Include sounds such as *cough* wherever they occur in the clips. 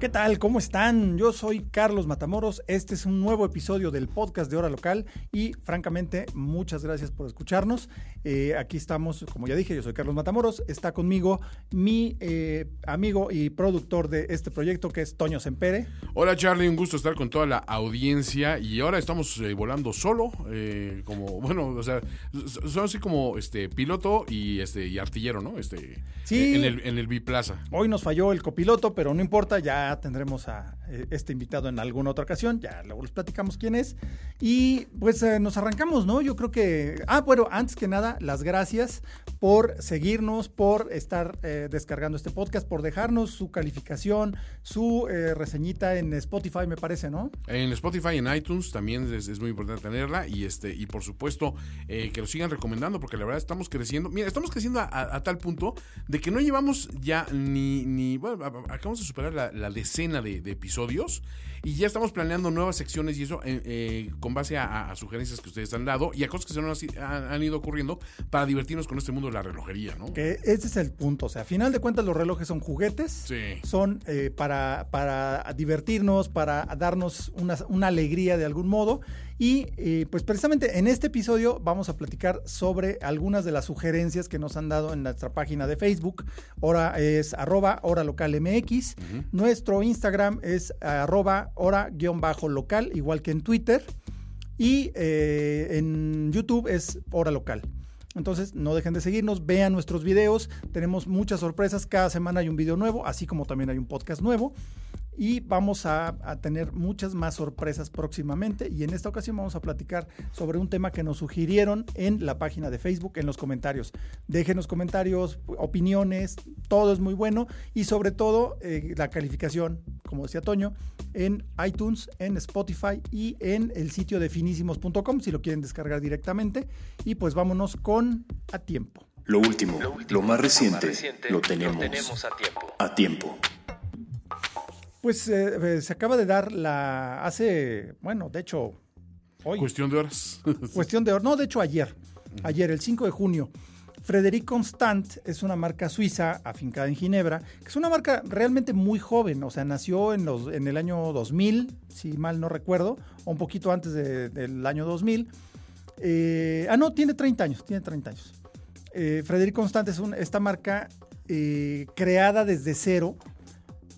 ¿Qué tal? ¿Cómo están? Yo soy Carlos Matamoros. Este es un nuevo episodio del podcast de Hora Local y francamente muchas gracias por escucharnos. Eh, aquí estamos, como ya dije, yo soy Carlos Matamoros. Está conmigo mi eh, amigo y productor de este proyecto que es Toño Sempere. Hola Charlie, un gusto estar con toda la audiencia y ahora estamos eh, volando solo, como, bueno, o sea, son así como este piloto y este y artillero, ¿no? Este, sí. en el, en el biplaza. Hoy nos falló el copiloto, pero no importa, ya tendremos a eh, este invitado en alguna otra ocasión, ya luego les platicamos quién es. Y pues eh, nos arrancamos, ¿no? Yo creo que, ah, bueno, antes que nada, las gracias por seguirnos, por estar eh, descargando este podcast, por dejarnos su calificación, su reseñita en Spotify, me parece, ¿no? En Spotify, en iTunes también es, muy importante tenerla y este y por supuesto que lo sigan recomendando porque la verdad estamos creciendo. Mira, estamos creciendo a, tal punto de que no llevamos ya ni, ni bueno, acabamos de superar la, la decena de, episodios y ya estamos planeando nuevas secciones y eso eh, eh, con base a, sugerencias que ustedes han dado y a cosas que se nos han, ido ocurriendo para divertirnos con este mundo de la relojería, ¿no? Que ese es el punto, o sea, a final de cuentas los relojes son juguetes, son eh, para, para divertirnos, para darnos una, una alegría de algún modo y eh, pues precisamente en este episodio vamos a platicar sobre algunas de las sugerencias que nos han dado en nuestra página de Facebook. Hora es arroba hora local MX. Nuestro Instagram es arroba hora-local, igual que en Twitter. Y eh, en YouTube es hora local. Entonces, no dejen de seguirnos, vean nuestros videos. Tenemos muchas sorpresas. Cada semana hay un video nuevo, así como también hay un podcast nuevo y vamos a, tener muchas más sorpresas próximamente y en esta ocasión vamos a platicar sobre un tema que nos sugirieron en la página de Facebook, en los comentarios. Déjenos comentarios, opiniones, todo es muy bueno y sobre todo eh, la calificación, como decía Toño, en iTunes, en Spotify y en el sitio de finísimos.com si lo quieren descargar directamente y pues vámonos con a tiempo. Lo último, lo, más reciente, lo, tenemos a tiempo. A tiempo. Pues eh, eh, se acaba de dar la. Hace. Bueno, de hecho. Hoy. Cuestión de horas. *laughs* cuestión de horas. No, de hecho, ayer. Ayer, el 5 de junio. Frederic Constant es una marca suiza afincada en Ginebra, que es una marca realmente muy joven, o sea, nació en, los, en el año 2000, si mal no recuerdo, o un poquito antes del año 2000. Eh, ah, no, tiene 30 años, tiene 30 años. Frederic Constant es esta marca creada desde cero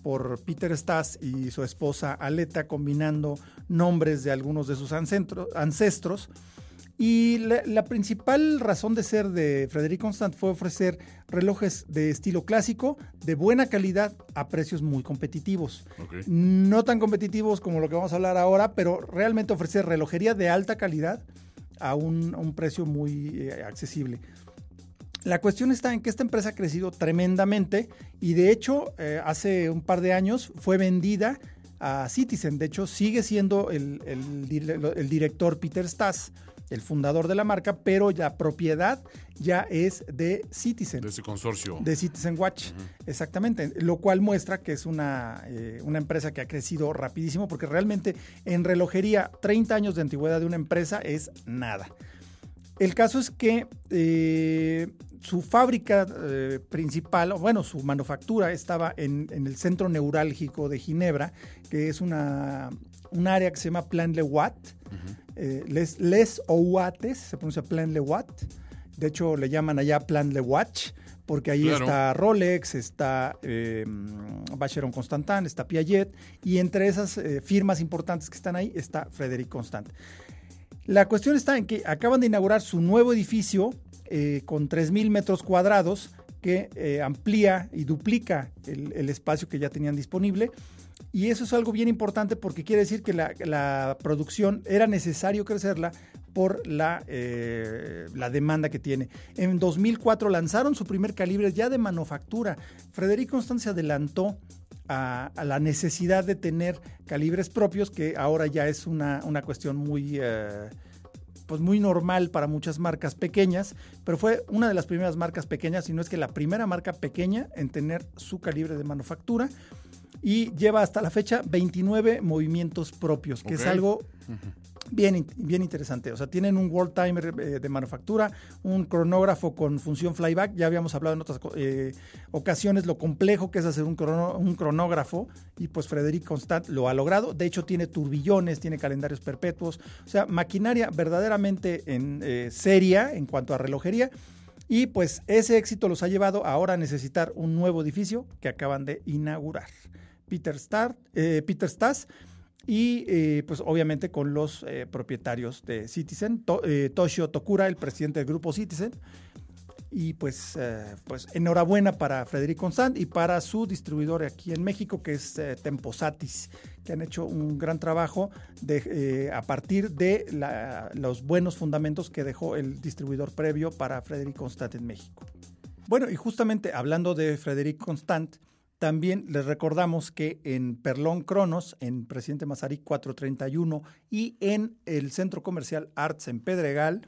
por Peter Stas y su esposa Aleta, combinando nombres de algunos de sus ancestros. Y la, principal razón de ser de Frederic Constant fue ofrecer relojes de estilo clásico, de buena calidad, a precios muy competitivos. No tan competitivos como lo que vamos a hablar ahora, pero realmente ofrecer relojería de alta calidad a un, precio muy eh, accesible. La cuestión está en que esta empresa ha crecido tremendamente y de hecho eh, hace un par de años fue vendida a Citizen. De hecho sigue siendo el, director Peter Stas, el fundador de la marca, pero la propiedad ya es de Citizen. De ese consorcio. De Citizen Watch, exactamente. Lo cual muestra que es una, eh, una empresa que ha crecido rapidísimo porque realmente en relojería 30 años de antigüedad de una empresa es nada. El caso es que eh, su fábrica eh, principal, bueno, su manufactura estaba en, el centro neurálgico de Ginebra, que es una, un área que se llama Plan Le Watt. Eh, les, les Ouates, se pronuncia Plan Le Watt. De hecho, le llaman allá Plan Le Watch, porque ahí está Rolex, está eh, Vacheron Constantin, está Piaget, y entre esas firmas importantes que están ahí está Frédéric Constant. La cuestión está en que acaban de inaugurar su nuevo edificio eh, con 3.000 metros cuadrados que eh, amplía y duplica el, espacio que ya tenían disponible. Y eso es algo bien importante porque quiere decir que la, producción era necesario crecerla por la, eh, la, demanda que tiene. En 2004 lanzaron su primer calibre ya de manufactura. Frederico Constant se adelantó a, la necesidad de tener calibres propios, que ahora ya es una, una cuestión muy... Eh, pues muy normal para muchas marcas pequeñas, pero fue una de las primeras marcas pequeñas, si no es que la primera marca pequeña en tener su calibre de manufactura y lleva hasta la fecha 29 movimientos propios, que es algo bien, bien interesante. O sea, tienen un world timer eh, de manufactura, un cronógrafo con función flyback. Ya habíamos hablado en otras eh, ocasiones lo complejo que es hacer un, un cronógrafo y pues Frederic Constant lo ha logrado. De hecho, tiene turbillones, tiene calendarios perpetuos. O sea, maquinaria verdaderamente en, eh, seria en cuanto a relojería. Y pues ese éxito los ha llevado ahora a necesitar un nuevo edificio que acaban de inaugurar. Peter, Star, Peter Stas y eh, pues obviamente con los eh, propietarios de Citizen, eh, Toshio Tokura, el presidente del grupo Citizen. Y pues, pues enhorabuena para Frederico Constant y para su distribuidor aquí en México, que es Temposatis, que han hecho un gran trabajo de, a partir de los buenos fundamentos que dejó el distribuidor previo para Frederico Constant en México. Bueno, y justamente hablando de Frederic Constant, también les recordamos que en Perlón Cronos, en Presidente Mazarik 431 y en el Centro Comercial Arts en Pedregal,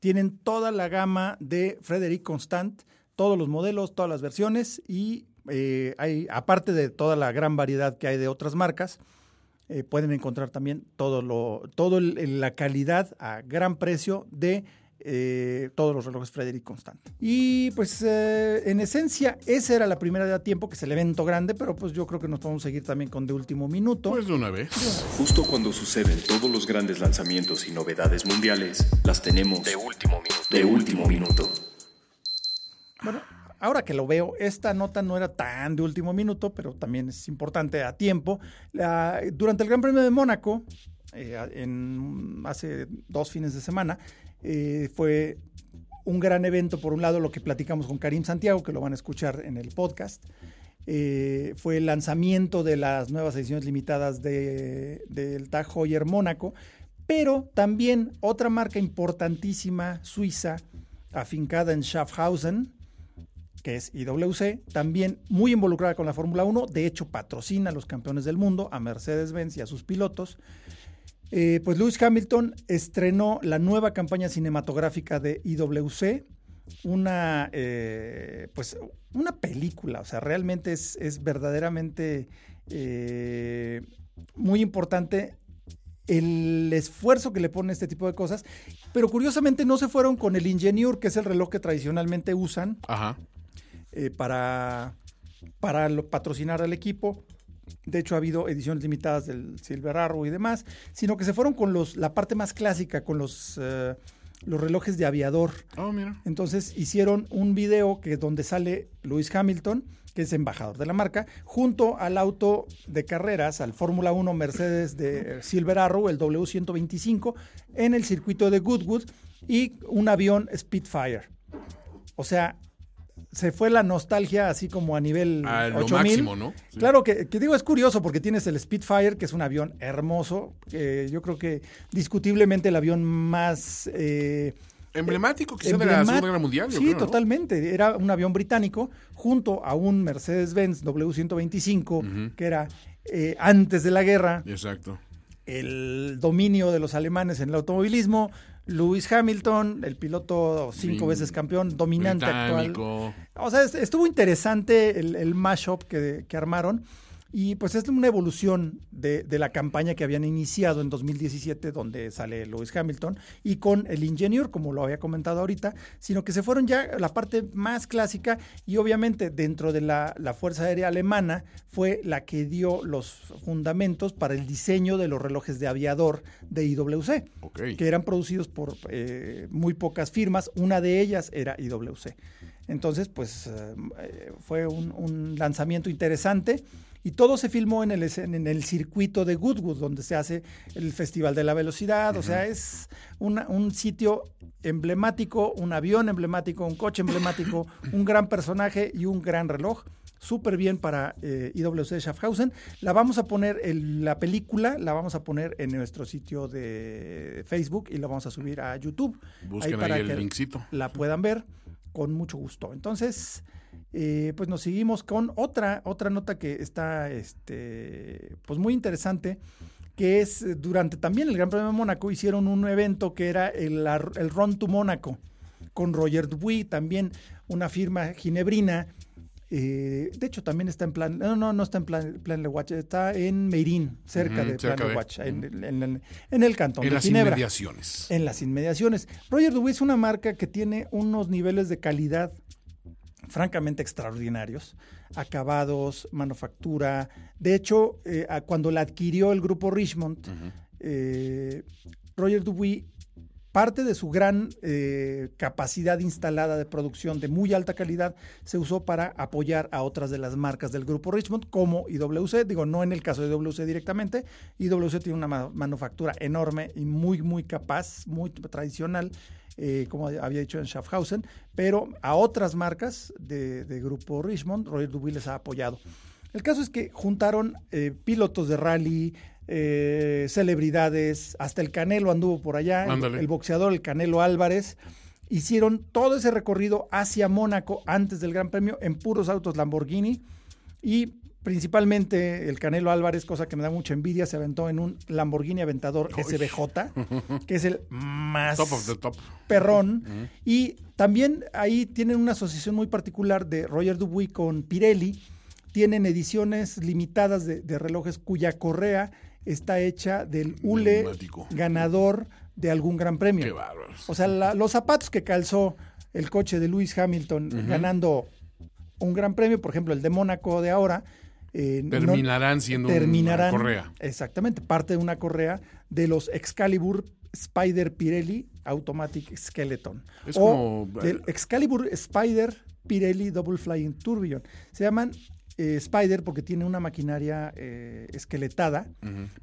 tienen toda la gama de Frederic Constant, todos los modelos, todas las versiones y eh, hay, aparte de toda la gran variedad que hay de otras marcas, eh, pueden encontrar también todo la calidad a gran precio de eh, todos los relojes Frederic Constant. Y pues eh, en esencia esa era la primera de a tiempo, que es el evento grande, pero pues yo creo que nos podemos seguir también con de último minuto. Pues de una vez. Justo cuando suceden todos los grandes lanzamientos y novedades mundiales, las tenemos de último minuto. De último minuto. Bueno, ahora que lo veo, esta nota no era tan de último minuto, pero también es importante a tiempo. durante el Gran Premio de Mónaco, eh, en, hace dos fines de semana, eh, fue un gran evento, por un lado, lo que platicamos con Karim Santiago, que lo van a escuchar en el podcast. Eh, fue el lanzamiento de las nuevas ediciones limitadas del de, Heuer Mónaco, pero también otra marca importantísima suiza, afincada en Schaffhausen, que es IWC, también muy involucrada con la Fórmula 1, de hecho patrocina a los campeones del mundo, a Mercedes-Benz y a sus pilotos. Eh, pues Lewis Hamilton estrenó la nueva campaña cinematográfica de IWC, una, eh, pues, una película, o sea, realmente es, verdaderamente eh, muy importante el esfuerzo que le pone este tipo de cosas, pero curiosamente no se fueron con el Ingenieur, que es el reloj que tradicionalmente usan para, para patrocinar al equipo de hecho ha habido ediciones limitadas del Silver Arrow y demás, sino que se fueron con los, la parte más clásica, con los, eh, los relojes de aviador. Oh, mira. Entonces hicieron un video que donde sale Lewis Hamilton, que es embajador de la marca, junto al auto de carreras, al Fórmula 1 Mercedes de Silver Arrow, el W125, en el circuito de Goodwood y un avión Spitfire. O sea, se fue la nostalgia así como a nivel a lo máximo, ¿no? Claro que, digo, es curioso porque tienes el Spitfire, que es un avión hermoso, yo creo que discutiblemente el avión más... Eh, Emblemático quizá de la Segunda Guerra Mundial. sí, totalmente. Era un avión británico junto a un Mercedes-Benz W125, que era eh, antes de la guerra. Exacto. El dominio de los alemanes en el automovilismo, Lewis Hamilton, el piloto cinco veces campeón, dominante actual. O sea, estuvo interesante el, el mashup que, que armaron. Y pues es una evolución de, la campaña que habían iniciado en 2017, donde sale Lewis Hamilton, y con el Ingenieur, como lo había comentado ahorita, sino que se fueron ya a la parte más clásica y obviamente dentro de la, Fuerza Aérea Alemana fue la que dio los fundamentos para el diseño de los relojes de aviador de IWC, que eran producidos por eh, muy pocas firmas, una de ellas era IWC. Entonces, pues eh, fue un lanzamiento interesante. Y todo se filmó en el, en el circuito de Goodwood, donde se hace el Festival de la Velocidad. O sea, es un sitio emblemático, un avión emblemático, un coche emblemático, *coughs* un gran personaje y un gran reloj. Súper bien para eh, IWC Schaffhausen. La vamos a poner, en la película la vamos a poner en nuestro sitio de Facebook y la vamos a subir a YouTube. Busquen ahí, para el que La puedan ver con mucho gusto. Entonces, eh, pues nos seguimos con otra, otra nota que está este, pues muy interesante, que es eh, durante también el Gran Premio de Mónaco hicieron un evento que era el, el Run to Mónaco con Roger Dubuis, también una firma ginebrina. Eh, de hecho, también está en plan, no, no, no está en plan, plan Watch, está en Meirín, cerca de Plan de, Watch, en, en, el cantón en de las Ginebra. inmediaciones. En las inmediaciones. Roger Dubuis es una marca que tiene unos niveles de calidad francamente extraordinarios, acabados, manufactura. De hecho, eh, cuando la adquirió el grupo Richmond, eh, Roger Dubuis, parte de su gran eh, capacidad instalada de producción de muy alta calidad se usó para apoyar a otras de las marcas del grupo Richmond, como IWC, digo, no en el caso de IWC directamente, IWC tiene una manufactura enorme y muy, muy capaz, muy tradicional, eh, como había dicho en Schaffhausen, pero a otras marcas de, Grupo Richmond, Roger Dubuis les ha apoyado. El caso es que juntaron eh, pilotos de rally, eh, celebridades, hasta el Canelo anduvo por allá, el, boxeador, el Canelo Álvarez. Hicieron todo ese recorrido hacia Mónaco antes del Gran Premio en puros autos Lamborghini y Principalmente el Canelo Álvarez, cosa que me da mucha envidia, se aventó en un Lamborghini Aventador SBJ, *laughs* que es el más perrón. Y también ahí tienen una asociación muy particular de Roger Dubuis con Pirelli. Tienen ediciones limitadas de, relojes cuya correa está hecha del hule ganador de algún gran premio. o sea, los zapatos que calzó el coche de Lewis Hamilton ganando un gran premio, por ejemplo, el de Mónaco de ahora, eh, terminarán siendo una correa. Exactamente, parte de una correa de los Excalibur Spider Pirelli Automatic Skeleton. Es o del Excalibur Spider Pirelli Double Flying Tourbillon. Se llaman eh, Spider porque tiene una maquinaria eh, esqueletada,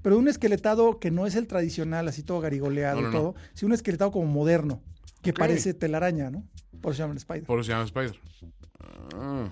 pero un esqueletado que no es el tradicional, así todo garigoleado y todo, sino un esqueletado como moderno, que parece telaraña, ¿no? Por eso se llaman Spider. Por eso se llama Spider.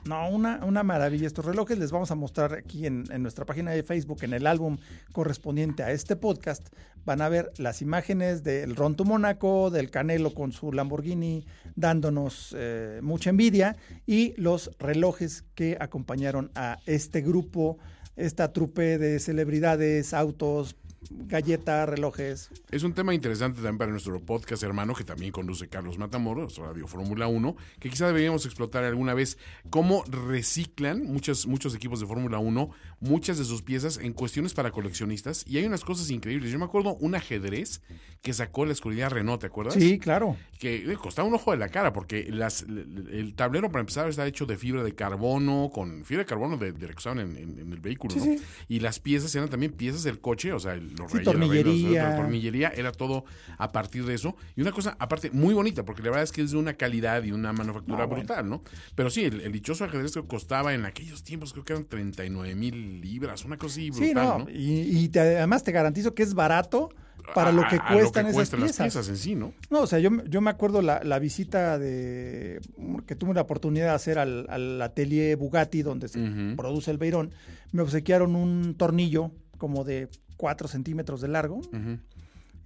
No, una, una maravilla. Estos relojes les vamos a mostrar aquí en, nuestra página de Facebook, en el álbum correspondiente a este podcast. Van a ver las imágenes del Ronto Mónaco, del Canelo con su Lamborghini, dándonos eh, mucha envidia, y los relojes que acompañaron a este grupo, esta trupe de celebridades, autos, galletas, relojes. Es un tema interesante también para nuestro podcast hermano que también conduce Carlos Matamoros, Radio Fórmula 1, que quizá deberíamos explotar alguna vez cómo reciclan muchos, muchos equipos de Fórmula 1 muchas de sus piezas en cuestiones para coleccionistas y hay unas cosas increíbles. Yo me acuerdo un ajedrez que sacó la escuridad Renault, ¿te acuerdas? Sí, claro. Que costaba un ojo de la cara porque las, el tablero para empezar está hecho de fibra de carbono, con fibra de carbono de, de en, en, el vehículo, ¿no? Y las piezas eran también piezas del coche, o sea, los sí, tornillería. la tornillería, era todo a partir de eso. Y una cosa, aparte, muy bonita, porque la verdad es que es de una calidad y una manufactura brutal, ¿no? Pero sí, el, dichoso ajedrez que costaba en aquellos tiempos, creo que eran 39 mil libras, una cosa así brutal, no, Y, además te garantizo que es barato para lo que cuestan esas piezas. Las piezas en sí, ¿no? No, o sea, yo, yo me acuerdo la, la, visita de que tuve la oportunidad de hacer al, al atelier Bugatti, donde se produce el Beirón. Me obsequiaron un tornillo como de 4 centímetros de largo,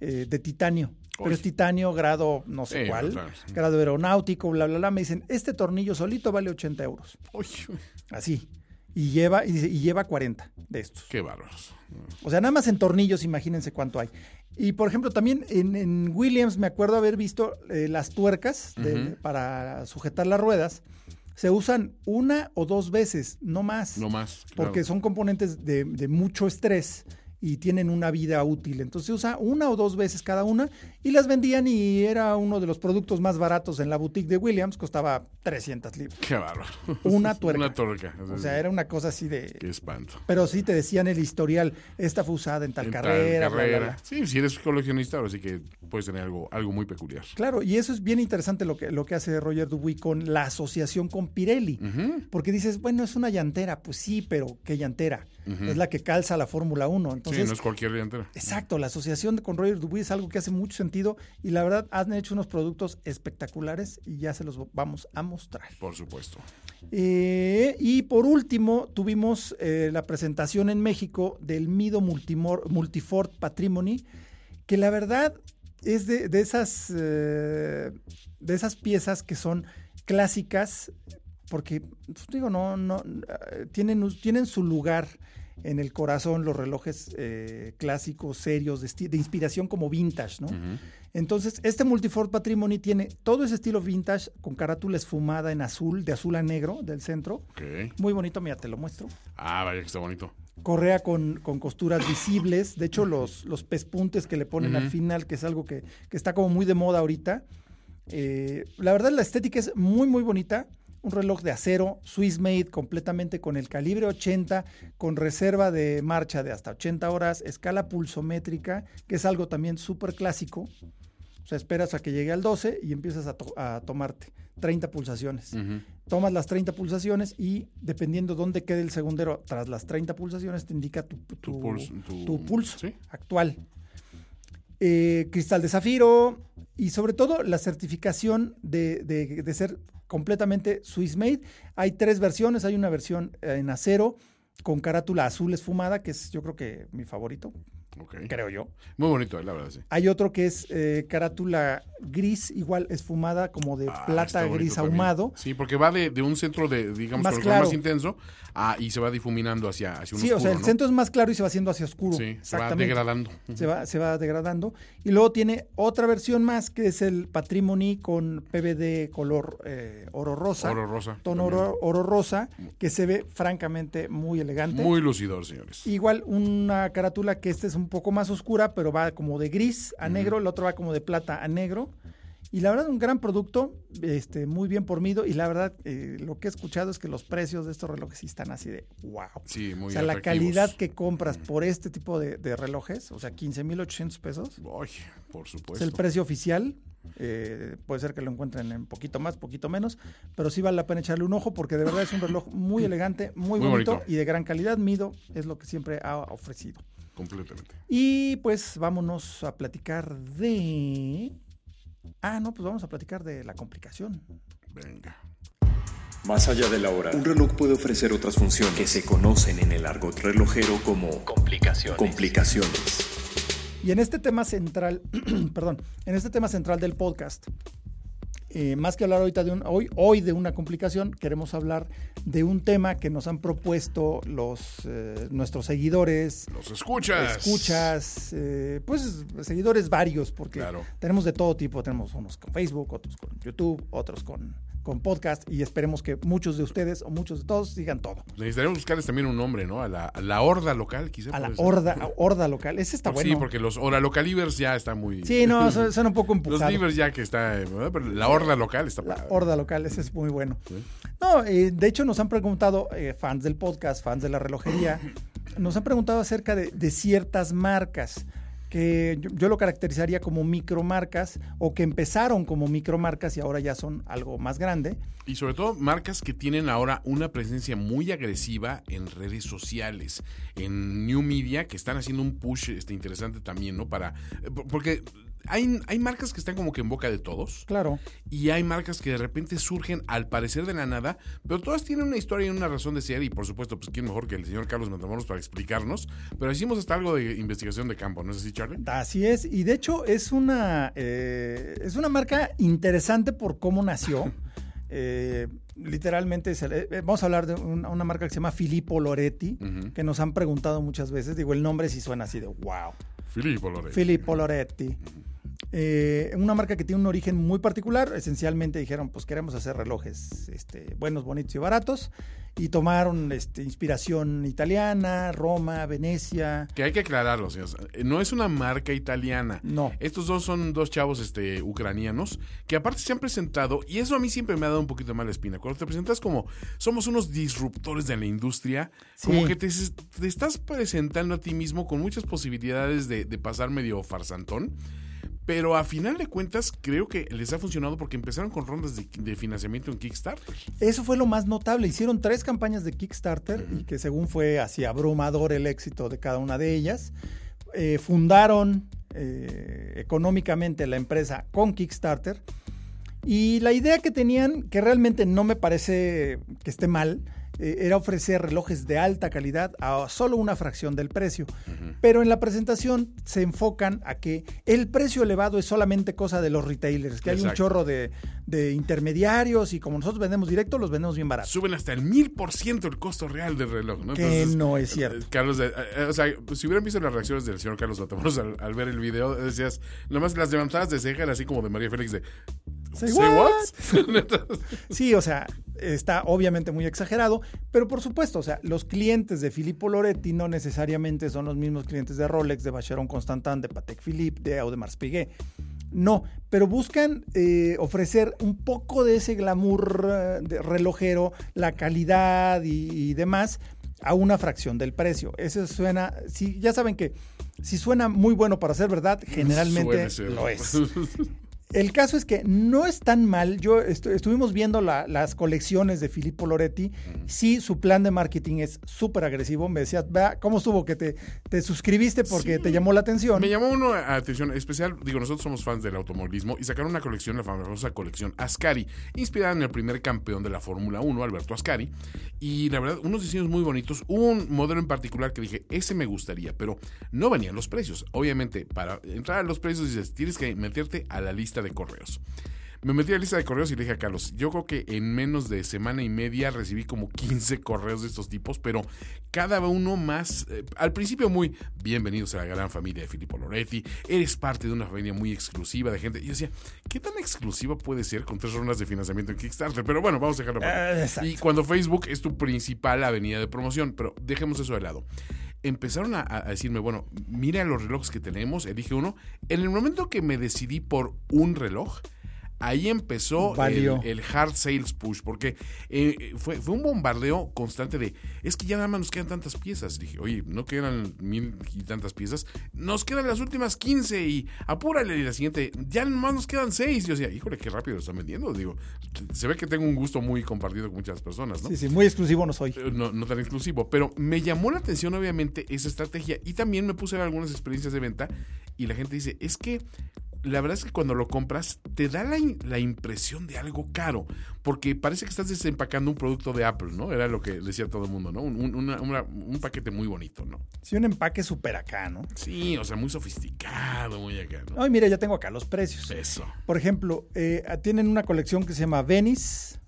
eh, de titanio. Pero es titanio, grado no sé cuál, grado aeronáutico, bla, bla, bla. Me dicen, este tornillo solito vale 80 euros. Así. Y lleva, y, lleva 40 de estos. Qué bárbaros. O sea, nada más en tornillos, imagínense cuánto hay. Y por ejemplo, también en, Williams me acuerdo haber visto eh, las tuercas para sujetar las ruedas. Se usan una o dos veces, no más. No más. Porque son componentes de, de mucho estrés y tienen una vida útil. Entonces se usa una o dos veces cada una y las vendían y era uno de los productos más baratos en la boutique de Williams, costaba 300 libras. Qué bárbaro. Una tuerca. *laughs* una tuerca. O sea, era una cosa así de... Qué espanto. Pero sí te decían el historial, esta fue usada en tal carrera. carrera. Sí, si eres coleccionista, ahora sí que puedes tener algo, algo muy peculiar. Claro, y eso es bien interesante lo que, lo que hace Roger Dubuis con la asociación con Pirelli. Porque dices, bueno, es una llantera. Pues sí, pero ¿qué llantera? Es la que calza la Fórmula 1. Entonces, sí, no es cualquier llantera. Exacto, la asociación con Roger Dubuis es algo que hace mucho sentido y la verdad han hecho unos productos espectaculares y ya se los vamos a mostrar. Por supuesto. Eh, y por último, tuvimos eh, la presentación en México del Mido Multiford Patrimony, que la verdad es de, esas, eh, de esas piezas que son clásicas, porque, pues, digo, no, no, tienen, tienen su lugar en el corazón los relojes eh, clásicos, serios, de, de, inspiración como vintage, ¿no? Entonces, este Multiford Patrimony tiene todo ese estilo vintage con carátula esfumada en azul, de azul a negro del centro. Muy bonito, mira, te lo muestro. Ah, vaya que está bonito. Correa con, con costuras visibles. De hecho, los, los pespuntes que le ponen al final, que es algo que, que, está como muy de moda ahorita. Eh, la verdad, la estética es muy, muy bonita un reloj de acero Swiss made completamente con el calibre 80, con reserva de marcha de hasta 80 horas, escala pulsométrica, que es algo también súper clásico. O sea, esperas a que llegue al 12 y empiezas a, tomarte 30 pulsaciones. Tomas las 30 pulsaciones y dependiendo dónde quede el segundero tras las 30 pulsaciones te indica tu, pulso, actual. Eh, cristal de zafiro y sobre todo la certificación de, de ser completamente Swiss made. Hay tres versiones, hay una versión en acero con carátula azul esfumada, que es yo creo que mi favorito, Creo yo. Muy bonito, la verdad, sí. Hay otro que es eh, carátula gris, igual esfumada, como de ah, plata gris ahumado. Sí, porque va de, un centro de, digamos, más, más intenso y se va difuminando hacia, hacia un Sí, o sea, el centro es más claro y se va haciendo hacia oscuro. Sí, se va degradando. Se va, se va degradando. Y luego tiene otra versión más que es el Patrimony con PVD color eh, oro rosa. Oro rosa. Tono oro, oro, rosa, que se ve francamente muy elegante. Muy lucidor, señores. Igual una carátula que este es un poco más oscura, pero va como de gris a negro, el otro va como de plata a negro. Y la verdad, un gran producto, este, muy bien por mido. Y la verdad, eh, lo que he escuchado es que los precios de estos relojes sí están así de wow. Sí, muy O sea, la calidad que compras por este tipo de, relojes, o sea, 15,800 pesos. Uy, por supuesto. Es el precio oficial. Eh, puede ser que lo encuentren en poquito más, poquito menos, pero sí vale la pena echarle un ojo porque de verdad es un reloj muy *laughs* elegante, muy, bonito, y de gran calidad. Mido es lo que siempre ha ofrecido. Completamente. Y pues vámonos a platicar de Ah, no, pues vamos a platicar de la complicación. Venga. Más allá de la hora, un reloj puede ofrecer otras funciones que se conocen en el argot relojero como complicaciones. complicaciones. Y en este tema central, *clears throat* perdón, en este tema central del podcast, eh, más que hablar ahorita de un, hoy, hoy de una complicación, queremos hablar de un tema que nos han propuesto los eh, nuestros seguidores. Los escuchas. Escuchas, eh, pues seguidores varios, porque tenemos de todo tipo. Tenemos unos con Facebook, otros con YouTube, otros con con podcast y esperemos que muchos de ustedes o muchos de todos digan todo. Necesitaremos buscarles también un nombre, ¿no? A la, horda local, quizá. A la horda, horda local. Ese está bueno. Sí, porque los hora localivers ya está muy. Sí, no, *laughs* son, un poco empujados. Los livers ya que está. Pero la horda local está La horda local, ese es muy bueno. No, eh, de hecho nos han preguntado eh, fans del podcast, fans de la relojería, nos han preguntado acerca de, de ciertas marcas que yo, lo caracterizaría como micromarcas o que empezaron como micromarcas y ahora ya son algo más grande. Y sobre todo marcas que tienen ahora una presencia muy agresiva en redes sociales, en New Media, que están haciendo un push este, interesante también, ¿no? Para, porque hay, hay, marcas que están como que en boca de todos. Claro. Y hay marcas que de repente surgen al parecer de la nada, pero todas tienen una historia y una razón de ser. Y por supuesto, pues quién mejor que el señor Carlos Matamoros para explicarnos. Pero hicimos hasta algo de investigación de campo, ¿no es así, Charlie? Así es. Y de hecho, es una, eh, es una marca interesante por cómo nació. *laughs* Eh, literalmente, eh, vamos a hablar de una, marca que se llama Filippo Loretti, que nos han preguntado muchas veces. Digo, el nombre sí suena así de wow. Filippo Loretti. Filippo Loretti. Eh, una marca que tiene un origen muy particular. Esencialmente dijeron, pues queremos hacer relojes este, buenos, bonitos y baratos. Y tomaron este, inspiración italiana, Roma, Venecia. Que hay que aclararlo, no es una marca italiana. No. Estos dos son dos chavos este, ucranianos que aparte se han presentado, y eso a mí siempre me ha dado un poquito de mala espina. Cuando te presentas como somos unos disruptores de la industria, como que te, estás presentando a ti mismo con muchas posibilidades de, de pasar medio farsantón. Pero a final de cuentas, creo que les ha funcionado porque empezaron con rondas de, financiamiento en Kickstarter. Eso fue lo más notable. Hicieron tres campañas de Kickstarter y que según fue así abrumador el éxito de cada una de ellas. Eh, fundaron eh, económicamente la empresa con Kickstarter. Y la idea que tenían, que realmente no me parece que esté mal, eh, era ofrecer relojes de alta calidad a solo una fracción del precio. Pero en la presentación se enfocan a que el precio elevado es solamente cosa de los retailers, que hay un chorro de, de intermediarios y como nosotros vendemos directo, los vendemos bien baratos. Suben hasta el mil por ciento el costo real del reloj, ¿no? Que no es cierto. eh, Carlos, de- eh, o sea, pues, si hubieran visto las reacciones del señor Carlos Matamoros al, al ver el video, decías, nomás las levantadas de ceja así como de María Félix de... Say "Say what?" *laughs* *laughs* Sí, o sea, está obviamente muy exagerado, pero por supuesto, o sea, los clientes de Filippo Loretti no necesariamente son los mismos clientes de Rolex, de Vacheron Constantin, de Patek Philippe, de Audemars Piguet. No, pero buscan eh, ofrecer un poco de ese glamour eh, de relojero, la calidad y, y demás a una fracción del precio. Eso suena, sí, ya saben que si suena muy bueno para ser verdad, generalmente lo es. *laughs* El caso es que no es tan mal. Yo estu- estuvimos viendo la- las colecciones de Filippo Loretti. Sí, su plan de marketing es súper agresivo. Me decías, vea, ¿cómo estuvo que te, te suscribiste porque Sí. te llamó la atención? Me llamó uno a atención especial, digo, nosotros somos fans del automovilismo y sacaron una colección, la famosa colección Ascari, inspirada en el primer campeón de la Fórmula 1, Alberto Ascari, y la verdad, unos diseños muy bonitos, hubo un modelo en particular que dije, ese me gustaría, pero no venían los precios. Obviamente, para entrar a los precios dices, tienes que meterte a la lista de correos. Me metí a la lista de correos y le dije a Carlos, yo creo que en menos de semana y media recibí como 15 correos de estos tipos, pero cada uno más, eh, al principio muy bienvenidos a la gran familia de Filippo Loretti, eres parte de una familia muy exclusiva de gente. Y yo decía, ¿qué tan exclusiva puede ser con tres rondas de financiamiento en Kickstarter? Pero bueno, vamos a dejarlo por ahí. Exacto. Y cuando Facebook es tu principal avenida de promoción, pero dejemos eso de lado. Empezaron a, decirme, bueno, mira los relojes que tenemos, elige uno. En el momento que me decidí por un reloj, ahí empezó el, hard sales push, porque eh, fue, fue un bombardeo constante de, es que ya nada más nos quedan tantas piezas. Dije, oye, no quedan mil y tantas piezas, nos quedan las últimas 15 y apúrale y la siguiente, ya más nos quedan 6. Yo decía, híjole, qué rápido lo están vendiendo. Digo, se ve que tengo un gusto muy compartido con muchas personas, ¿no? Sí, sí, muy exclusivo no soy. Eh, no, no tan exclusivo, pero me llamó la atención obviamente esa estrategia y también me puse a ver algunas experiencias de venta y la gente dice, es que la verdad es que cuando lo compras te da la, impresión de algo caro, porque parece que estás desempacando un producto de Apple, ¿no? Era lo que decía todo el mundo, ¿no? Un, un- una- una- un paquete muy bonito, ¿no? Sí, un empaque súper acá, ¿no? Sí, o sea, muy sofisticado, muy acá, ¿no? Ay, mira, ya tengo acá los precios. Eso. Por ejemplo, eh, tienen una colección que se llama Venice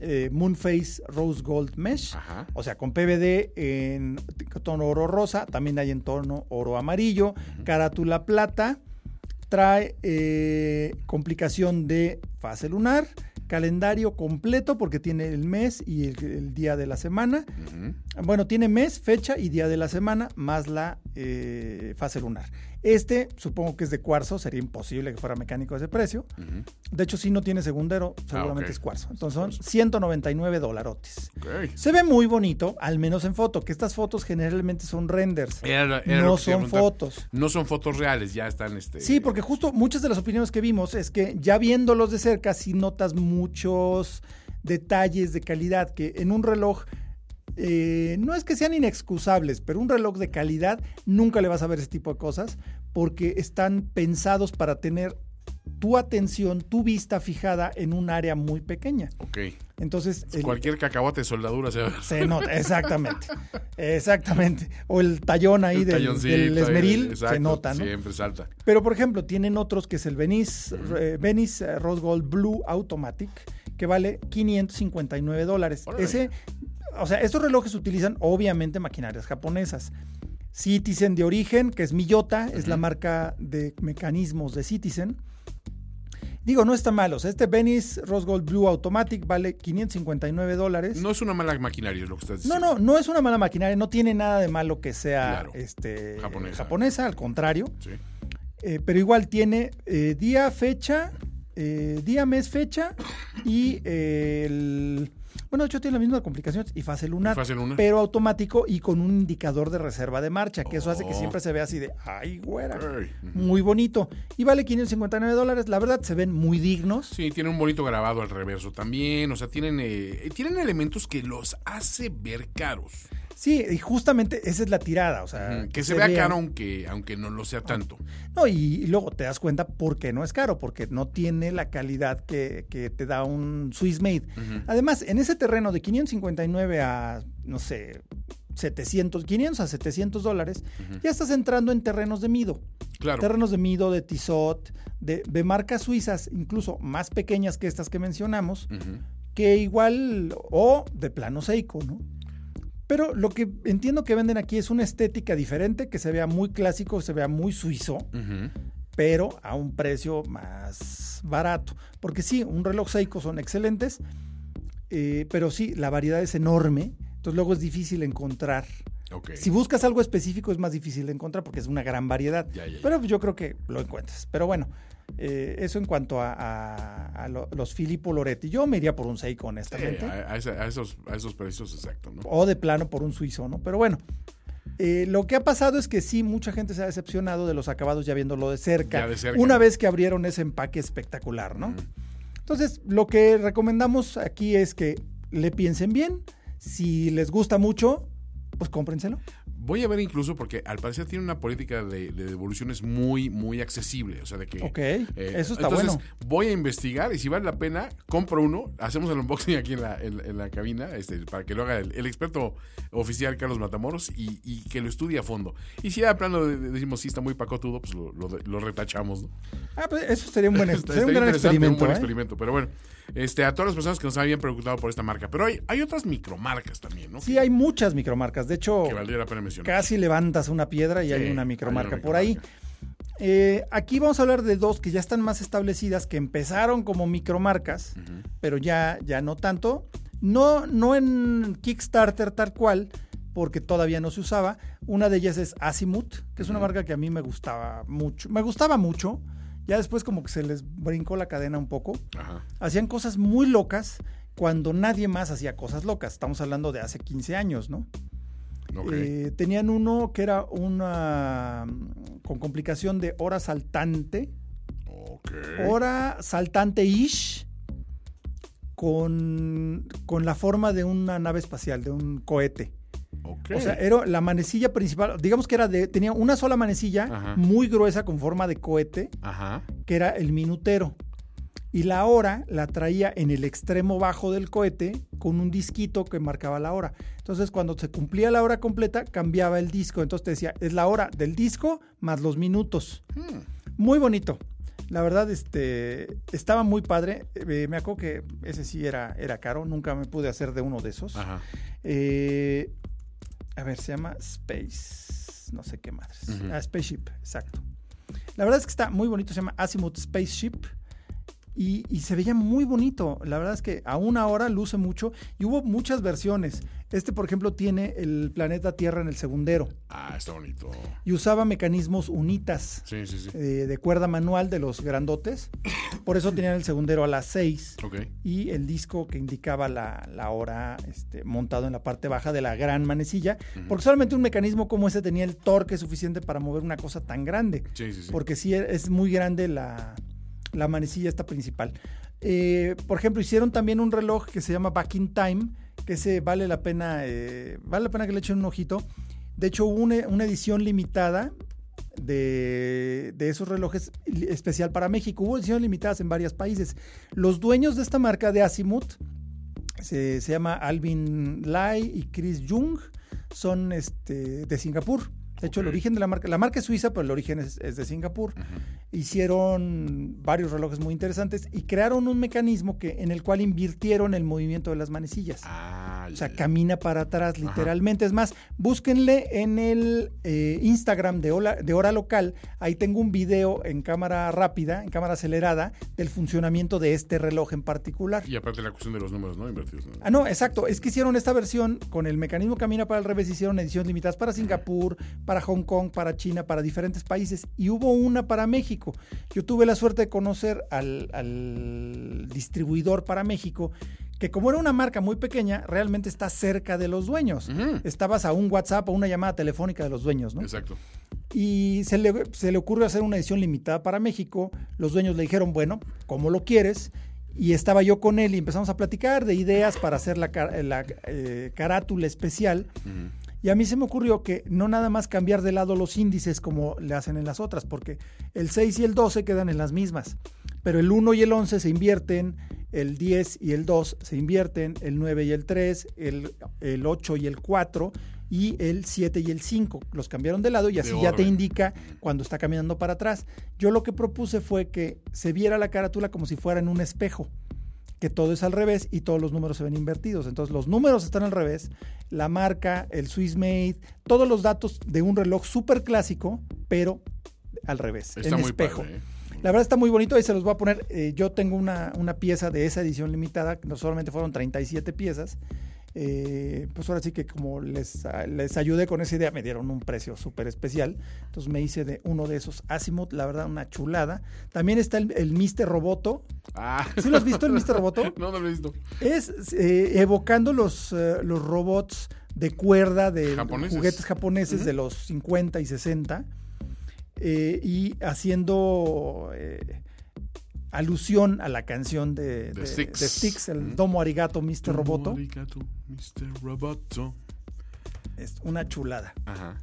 eh, Moonface Rose Gold Mesh. Ajá. O sea, con PVD en tono oro rosa, también hay en tono oro amarillo, carátula plata, trae eh, complicación de fase lunar, calendario completo porque tiene el mes y el, el día de la semana. Bueno, tiene mes, fecha y día de la semana más la eh, fase lunar. Este, supongo que es de cuarzo, sería imposible que fuera mecánico a ese precio. De hecho, si no tiene segundero, seguramente ok. es cuarzo. Entonces son 199 dolarotes. Se ve muy bonito, al menos en foto, que estas fotos generalmente son renders. Era- era lo no son fotos. No son fotos reales, ya están este. Sí, porque justo muchas de las opiniones que vimos es que ya viéndolos de cerca, sí notas muchos detalles de calidad que en un reloj eh, no es que sean inexcusables, pero un reloj de calidad nunca le vas a ver ese tipo de cosas porque están pensados para tener tu atención, tu vista fijada en un área muy pequeña. Ok. Entonces, el- Cualquier cacahuate de soldadura se va a ver. se nota, exactamente. Exactamente. O el tallón ahí El del, ahí, esmeril exacto, se nota, ¿no? Siempre salta. Pero, por ejemplo, tienen otros que es el Venice, eh, Venice eh, Rose Gold Blue Automatic, que vale 559 dólares. Ese, o sea, estos relojes utilizan obviamente maquinarias japonesas. Citizen de origen, que es Miyota, es la marca de mecanismos de Citizen. Digo, no está mal. O sea, este Venice Rose Gold Blue Automatic vale 559 dólares. No es una mala maquinaria, es lo que estás No, diciendo. no, no es una mala maquinaria, no tiene nada de malo que sea Claro. este, Japonesa. japonesa, al contrario. Sí. Eh, pero igual tiene eh, día, fecha, eh, día, mes, fecha y el... Bueno, de hecho tiene la misma complicación y fase lunar, Y fase lunar. pero automático y con un indicador de reserva de marcha, que eso hace que Oh. siempre se vea así de, ay, güera, muy bonito. Y vale 559 dólares, la verdad se ven muy dignos. Sí, tiene un bonito grabado al reverso también. O sea, tienen, eh, tienen elementos que los hace ver caros. Sí, y justamente esa es la tirada, o sea... Que se, vea caro aunque, aunque no lo sea tanto. No, y, y luego te das cuenta por qué no es caro, porque no tiene la calidad que, que te da un Swiss Made. Además, en ese terreno de 559 a, no sé, 700, 500 a 700 dólares, ya estás entrando en terrenos de Mido. Claro. Terrenos de Mido, de Tissot, de, de marcas suizas, incluso más pequeñas que estas que mencionamos, que igual, o de plano Seiko, ¿no? Pero lo que entiendo que venden aquí es una estética diferente, que se vea muy clásico, se vea muy suizo, pero a un precio más barato. Porque sí, un reloj Seiko son excelentes, eh, pero sí, la variedad es enorme, entonces luego es difícil encontrar. Si buscas algo específico es más difícil de encontrar porque es una gran variedad. Ya, ya, ya. Pero yo creo que lo encuentras. Pero bueno, eh, eso en cuanto a, a- a lo- los Filippo Loretti. Yo me iría por un Seiko, Sí, honestamente. a, a a esos, a esos precios, exacto, ¿no? o de plano por un suizo, ¿no? Pero bueno, eh, lo que ha pasado es que sí, mucha gente se ha decepcionado de los acabados ya viéndolo de cerca, Ya de cerca. una vez que abrieron ese empaque espectacular, ¿no? Ujú. Entonces, lo que recomendamos aquí es que le piensen bien, si les gusta mucho, pues cómprenselo. Voy a ver incluso porque al parecer tiene una política de, de devoluciones muy, muy accesible. O sea, de que. Ok, eh, eso está entonces, bueno. Voy a investigar y si vale la pena, compro uno. Hacemos el unboxing aquí en la, en, en la cabina este, para que lo haga el, el experto oficial Carlos Matamoros y, y que lo estudie a fondo. Y si ya de plano de- de- decimos sí está muy pacotudo, pues lo, lo, lo retachamos. ¿no? Ah, pues eso sería un buen, *laughs* sería un gran experimento. Un buen ¿eh? experimento. Pero bueno, este, a todas las personas que nos habían preocupado por esta marca. Pero hay, hay otras micromarcas también, ¿no? Sí, hay muchas micromarcas. De hecho, que valdría la pena mencionar. casi levantas una piedra y Sí, hay una hay una micromarca por ahí. Eh, aquí vamos a hablar de dos que ya están más establecidas, que empezaron como micromarcas, pero ya, ya no tanto. No, no en Kickstarter tal cual, porque todavía no se usaba. Una de ellas es Azimuth, que es una marca que a mí me gustaba mucho. Me gustaba mucho. Ya después como que se les brincó la cadena un poco. Ajá. Hacían cosas muy locas cuando nadie más hacía cosas locas. Estamos hablando de hace 15 años, ¿no? Eh, tenían uno que era una mm, con complicación de hora saltante, hora saltante-ish, con, con la forma de una nave espacial, de un cohete. O sea, era la manecilla principal, digamos que era de, tenía una sola manecilla Ajá. muy gruesa con forma de cohete, Ajá. que era el minutero. Y la hora la traía en el extremo bajo del cohete con un disquito que marcaba la hora. Entonces, cuando se cumplía la hora completa, cambiaba el disco. Entonces te decía, es la hora del disco más los minutos. Hmm. Muy bonito. La verdad, este, estaba muy padre. Eh, me acuerdo que ese sí era, era caro. Nunca me pude hacer de uno de esos. Ajá. Eh, a ver, se llama Space. No sé qué madres. Ah, Spaceship, exacto. La verdad es que está muy bonito. Se llama Azimuth Spaceship. Y, y se veía muy bonito. La verdad es que aún ahora luce mucho. Y hubo muchas versiones. Este, por ejemplo, tiene el planeta Tierra en el segundero. Ah, está bonito. Y usaba mecanismos unitas Sí, sí, sí. eh, de cuerda manual de los grandotes. Por eso tenían el segundero a las 6 Ok. y el disco que indicaba la, la hora este, montado en la parte baja de la gran manecilla, porque solamente un mecanismo como ese tenía el torque suficiente para mover una cosa tan grande, Sí, sí, sí. porque sí es muy grande la, la manecilla esta principal. Eh, por ejemplo, hicieron también un reloj que se llama Back in Time, que ese vale la pena, eh, vale la pena que le echen un ojito. De hecho, hubo una, edición limitada de, de esos relojes especial para México. Hubo ediciones limitadas en varios países. Los dueños de esta marca de Azimuth se, se llama Alvin Lai y Chris Jung. Son este, de Singapur. De hecho, el origen de la marca, la marca es suiza, pero el origen es, es de Singapur. Hicieron varios relojes muy interesantes y crearon un mecanismo que, en el cual invirtieron el movimiento de las manecillas. Ah, O sea, camina para atrás literalmente. Es más, búsquenle en el eh, Instagram de, Hola- de Hora Local. Ahí tengo un video en cámara rápida, en cámara acelerada, del funcionamiento de este reloj en particular. Y aparte la cuestión de los números, ¿no? Invertidos. ¿no? Ah, no, exacto. Es que hicieron esta versión con el mecanismo camina para el revés. Hicieron ediciones limitadas para Singapur, para Hong Kong, para China, para diferentes países. Y hubo una para México. Yo tuve la suerte de conocer al, al distribuidor para México, que como era una marca muy pequeña, realmente está cerca de los dueños. Ujú. Estabas a un WhatsApp o una llamada telefónica de los dueños, ¿no? Exacto. Y se le, se le ocurrió hacer una edición limitada para México. Los dueños le dijeron, bueno, ¿cómo lo quieres? Y estaba yo con él y empezamos a platicar de ideas para hacer la, eh, carátula especial. Y a mí se me ocurrió que no nada más cambiar de lado los índices como le hacen en las otras, porque el 6 y el 12 quedan en las mismas, pero el 1 y el 11 se invierten, el 10 y el 2 se invierten, el 9 y el 3, el, el 8 y el 4 y el 7 y el 5. Los cambiaron de lado y así ya te indica cuando está caminando para atrás. Yo lo que propuse fue que se viera la carátula como si fuera en un espejo, que todo es al revés y todos los números se ven invertidos. Entonces los números están al revés, la marca, el Swiss Made, todos los datos de un reloj súper clásico, pero al revés, Está en muy espejo. padre, ¿eh? La verdad está muy bonito, ahí se los voy a poner. eh, yo tengo una, una pieza de esa edición limitada, que no solamente fueron 37 piezas. Eh, pues ahora sí que como les, ah, les ayudé con esa idea, me dieron un precio súper especial. Entonces me hice de uno de esos Azimuth, la verdad, una chulada. También está el, el Mr. Roboto. Ah. ¿Sí lo has visto, el Mr. Roboto? *laughs* No, no lo he visto. Es eh, evocando los, eh, los robots de cuerda de Japoneses. juguetes japoneses de los 50 y 60 eh, y haciendo alusión a la canción de, De Styx, el. Domo Arigato Mr. Roboto. Arigato, Mr. Roboto. Es una chulada. Ajá.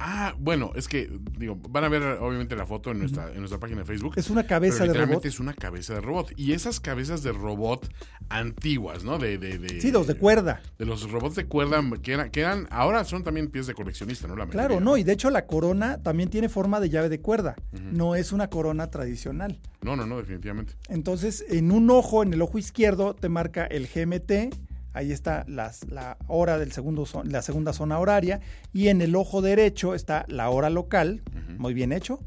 Ah, bueno, es que, digo, van a ver obviamente la foto en nuestra, en nuestra página de Facebook. Es una cabeza pero de literalmente robot. es una cabeza de robot. Y esas cabezas de robot antiguas, ¿no? De, de, de- Sí, los de cuerda. De los robots de cuerda que eran, que eran, ahora son también pies de coleccionista, ¿no? La Claro, no, y de hecho la corona también tiene forma de llave de cuerda. No es una corona tradicional. No, no, no, definitivamente. Entonces, en un ojo, en el ojo izquierdo, te marca el GMT. Ahí está las- la hora del segundo, la segunda zona horaria. Y en el ojo derecho está la hora local. Muy bien hecho.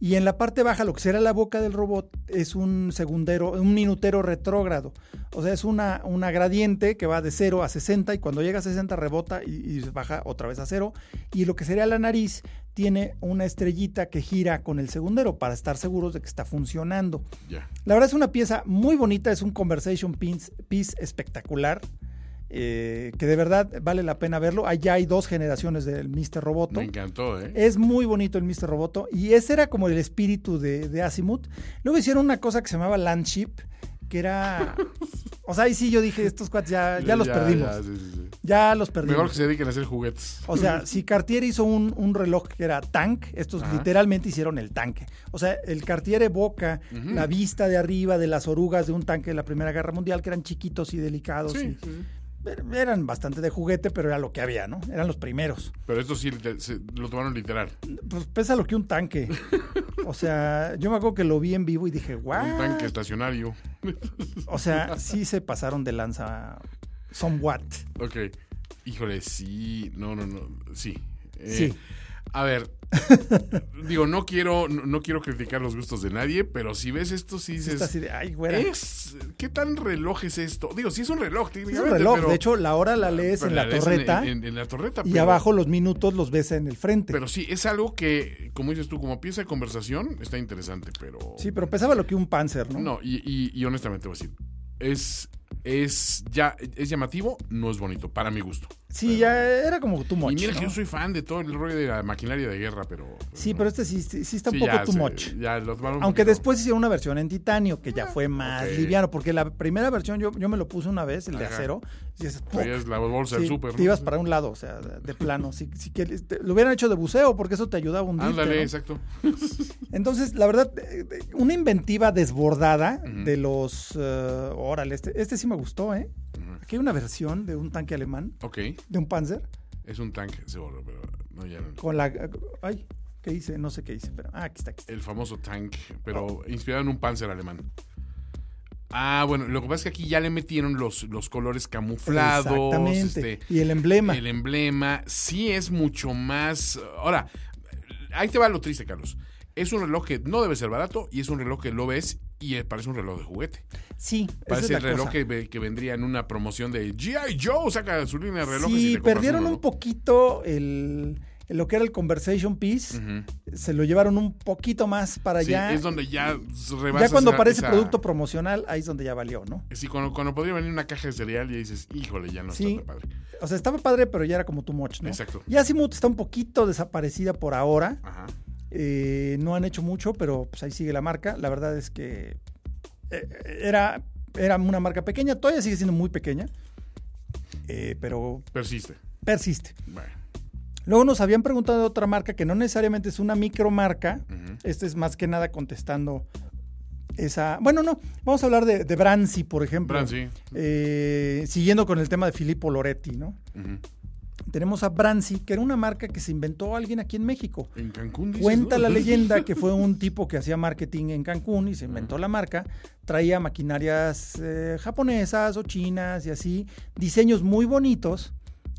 Y en la parte baja, lo que será la boca del robot es un segundero, un minutero retrógrado. O sea, es una, una gradiente que va de 0 a 60 y cuando llega a 60 rebota y, y baja otra vez a 0. Y lo que sería la nariz tiene una estrellita que gira con el segundero para estar seguros de que está funcionando. La verdad es una pieza muy bonita, es un conversation piece, piece espectacular. Eh, que de verdad vale la pena verlo. Allá hay dos generaciones del Mr. Roboto. Me encantó, ¿eh? Es muy bonito el Mr. Roboto. Y ese era como el espíritu de, de Azimuth. Luego hicieron una cosa que se llamaba Landship, que era. *laughs* O sea, ahí sí yo dije, estos cuates ya, ya los perdimos. ya, sí, sí, sí. Ya los perdimos. Mejor que se dediquen a hacer juguetes. O sea, si Cartier hizo un, un reloj que era tank, estos Ajá. literalmente hicieron el tanque. O sea, el Cartier evoca Ujú. la vista de arriba de las orugas de un tanque de la Primera Guerra Mundial, que eran chiquitos y delicados. Sí, y- eran bastante de juguete, pero era lo que había, ¿no? Eran los primeros. Pero esto sí lo tomaron literal. Pues pesa lo que un tanque. O sea, yo me acuerdo que lo vi en vivo y dije, ¡guau! Un tanque estacionario. O sea, sí se pasaron de lanza somewhat. Ok. Híjole, sí. No, no, no. Sí. Eh, Sí. A ver. digo, no quiero, no, no quiero criticar los gustos de nadie, pero si ves esto, sí dices. así de, ¡ay, güera! Es, ¿Qué tan reloj es esto? Digo, sí es un reloj, Es un reloj. pero- de hecho, la hora la lees pero en la lees torreta En, en- en la torreta. y pero- abajo los minutos los ves en el frente. Pero sí, es algo que, como dices tú, como pieza de conversación, está interesante, pero. Sí, pero pesaba lo que un Panzer, ¿no? No, y, y- y honestamente voy a decir, es, es, ya, es llamativo, no es bonito, para mi gusto. Sí, ya era como too much. y mira ¿no? que yo soy fan de todo el rollo de la maquinaria de guerra, pero... Sí, no. pero este sí, sí, está un Sí, poco ya too much. ya Aunque poquito. después hicieron una versión en titanio que ya fue más liviano, porque la primera versión yo, yo me lo puse una vez, el de Ajá. acero, y es, la bolsa Sí, súper, te ¿no? ibas para un lado, o sea, de, plano. Si, si te- lo hubieran hecho de buceo, porque eso te ayudaba a hundirte, Ándale, exacto. *laughs* Entonces, la verdad, eh, eh, una inventiva desbordada de los... eh, órale, este, este sí me gustó, ¿eh? Aquí hay una versión de un tanque alemán, Ok, de un Panzer, es un tanque, seguro, pero no, ya no. con la... Ay, ¿qué hice? No sé qué hice, pero... Ah, aquí está, aquí está. El famoso tank, pero Oh. inspirado en un panzer alemán. Ah, bueno, lo que pasa es que aquí ya le metieron los, los colores camuflados. Exactamente. este, y el emblema. El emblema sí es mucho más. Ahora, ahí te va lo triste, Carlos. Es un reloj que no debe ser barato y es un reloj que lo ves y parece un reloj de juguete. Sí, esa es Parece la el reloj que, que vendría en una promoción de G.I. Joe, saca su línea de relojes. y Sí, te compras perdieron un poquito el, lo que era el conversation piece. Se lo llevaron un poquito más para Sí, allá. es donde ya rebasa ya cuando aparece esa- producto promocional, ahí es donde ya valió, ¿no? Sí, cuando, cuando podría venir una caja de cereal y dices, híjole, ya no Sí. está tan padre. O sea, estaba padre, pero ya era como too much, ¿no? Exacto. Y Azimuth está un poquito desaparecida por ahora. Ajá. Eh, no han hecho mucho, pero pues ahí sigue la marca. La verdad es que eh, era, era una marca pequeña, todavía sigue siendo muy pequeña. Eh, pero Persiste. persiste. Bueno. Luego nos habían preguntado de otra marca que no necesariamente es una micromarca. Este es más que nada contestando esa. Bueno, no, vamos a hablar de, de Brancy, por ejemplo. Brancy. Eh, siguiendo con el tema de Filippo Loretti, ¿no? Ujú. Tenemos a Brancy, que era una marca que se inventó alguien aquí en México. En Cancún dices, Cuenta ¿no? la *laughs* leyenda que fue un tipo que hacía marketing en Cancún y se inventó la marca. Traía maquinarias eh, japonesas o chinas y así, diseños muy bonitos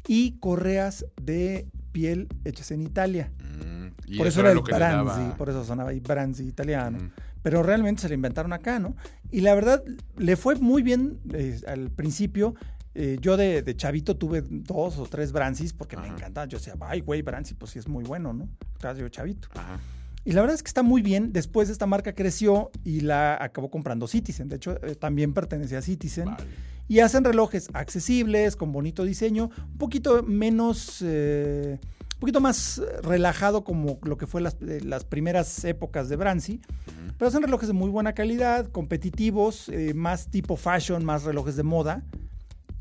y correas de piel hechas en Italia. Mm, y por eso era era el lo Branzi, por eso sonaba ahí Branzi italiano. Pero realmente se lo inventaron acá, ¿no? Y la verdad, le fue muy bien eh, al principio. Eh, yo de, de chavito tuve dos o tres Branzis porque me encantaban. Yo decía, ay, güey, Branzi, pues sí es muy bueno, ¿no? Claro, yo chavito. Ajá. Y la verdad es que está muy bien. Después esta marca creció y la acabó comprando Citizen. De hecho, eh, también pertenece a Citizen. Vale. Y hacen relojes accesibles, con bonito diseño, un poquito menos, eh, un poquito más relajado como lo que fue las, las primeras épocas de Brancy. Pero hacen relojes de muy buena calidad, competitivos, eh, más tipo fashion, más relojes de moda.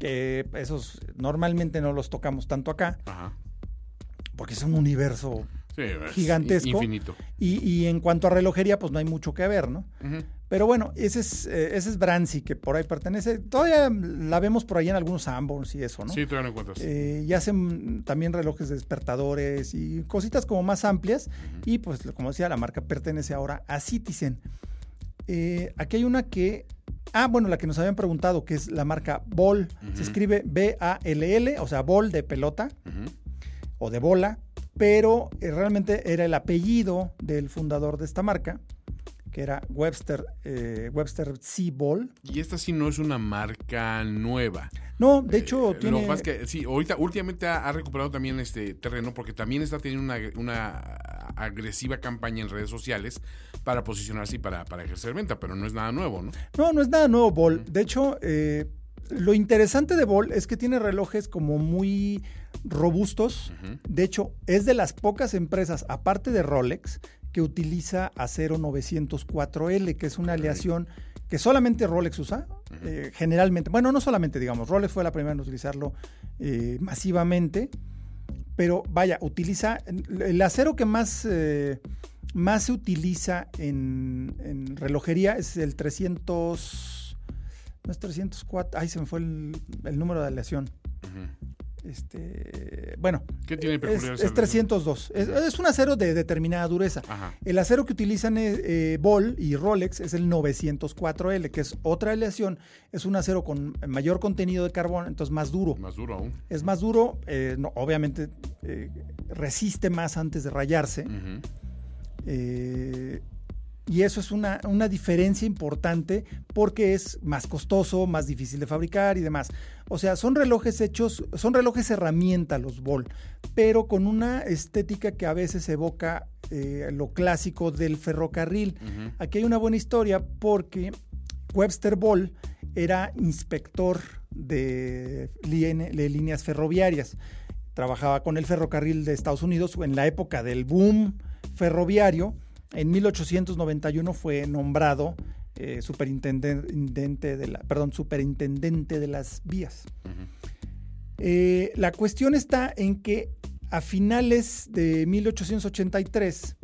Que esos normalmente no los tocamos tanto acá, Ajá. porque es un universo. Sí, es Gigantesco. Infinito. Y, y en cuanto a relojería, pues no hay mucho que ver, ¿no? Pero bueno, ese es, eh, ese es Brancy, que por ahí pertenece. Todavía la vemos por ahí en algunos Sanborns y eso, ¿no? Sí, todavía no encuentras. Eh, y hacen también relojes de despertadores y cositas como más amplias. Y pues, como decía, la marca pertenece ahora a Citizen. Eh, aquí hay una que. Ah, bueno, la que nos habían preguntado, que es la marca Ball. Se escribe B-A-L-L, o sea, Ball de pelota o de bola, pero eh, realmente era el apellido del fundador de esta marca, que era Webster, eh, Webster C. Ball. Y esta sí no es una marca nueva. No, de hecho, Eh, tiene. Lo es que sí, ahorita, últimamente ha, ha recuperado también este terreno porque también está teniendo una, una agresiva campaña en redes sociales para posicionarse y para, para ejercer venta, pero no es nada nuevo, ¿no? No, no es nada nuevo Ball. De hecho, eh, lo interesante de Ball es que tiene relojes como muy robustos. De hecho, es de las pocas empresas, aparte de Rolex, que utiliza acero 904L, que es una aleación que solamente Rolex usa. eh, generalmente, bueno, no solamente, digamos, Rolex fue la primera en utilizarlo eh, masivamente. Pero vaya, utiliza el acero que más, eh, más se utiliza en, en relojería es el 300. No es 304. Ay, se me fue el, el número de aleación. Este, bueno, ¿Qué tiene es, es 302. Es, es un acero de determinada dureza. Ajá. El acero que utilizan eh, eh, Ball y Rolex es el 904L, que es otra aleación. Es un acero con mayor contenido de carbón, entonces más duro. Más duro aún. Es más duro, eh, no, obviamente eh, resiste más antes de rayarse. Eh, y eso es una, una diferencia importante porque es más costoso, más difícil de fabricar y demás. O sea, son relojes hechos, son relojes herramienta los Ball, pero con una estética que a veces evoca eh, lo clásico del ferrocarril. Aquí hay una buena historia porque Webster Ball era inspector de líneas ferroviarias. Trabajaba con el ferrocarril de Estados Unidos en la época del boom ferroviario. En 1891 fue nombrado eh, superintendente, de la, perdón, superintendente de las vías. Eh, la cuestión está en que a finales de 1883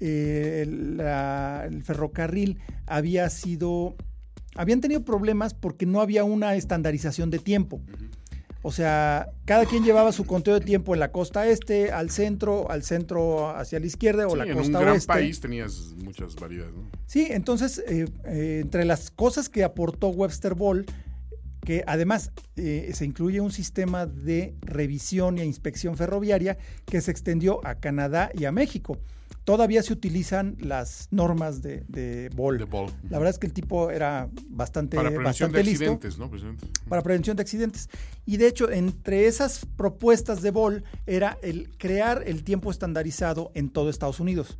eh, la- el ferrocarril había sido, habían tenido problemas porque no había una estandarización de tiempo. O sea, cada quien llevaba su conteo de tiempo en la costa este, al centro, al centro hacia la izquierda o Sí, la en costa un gran oeste. país tenías muchas variedades, ¿no? Sí, entonces, eh, eh, entre las cosas que aportó Webster Ball, que además eh, se incluye un sistema de revisión e inspección ferroviaria que se extendió a Canadá y a México. Todavía se utilizan las normas de, de Ball. De Ball. La verdad es que el tipo era bastante, Para prevención bastante de listo accidentes, ¿no? Para prevención de accidentes. Y de hecho, entre esas propuestas de Ball era el crear el tiempo estandarizado en todo Estados Unidos.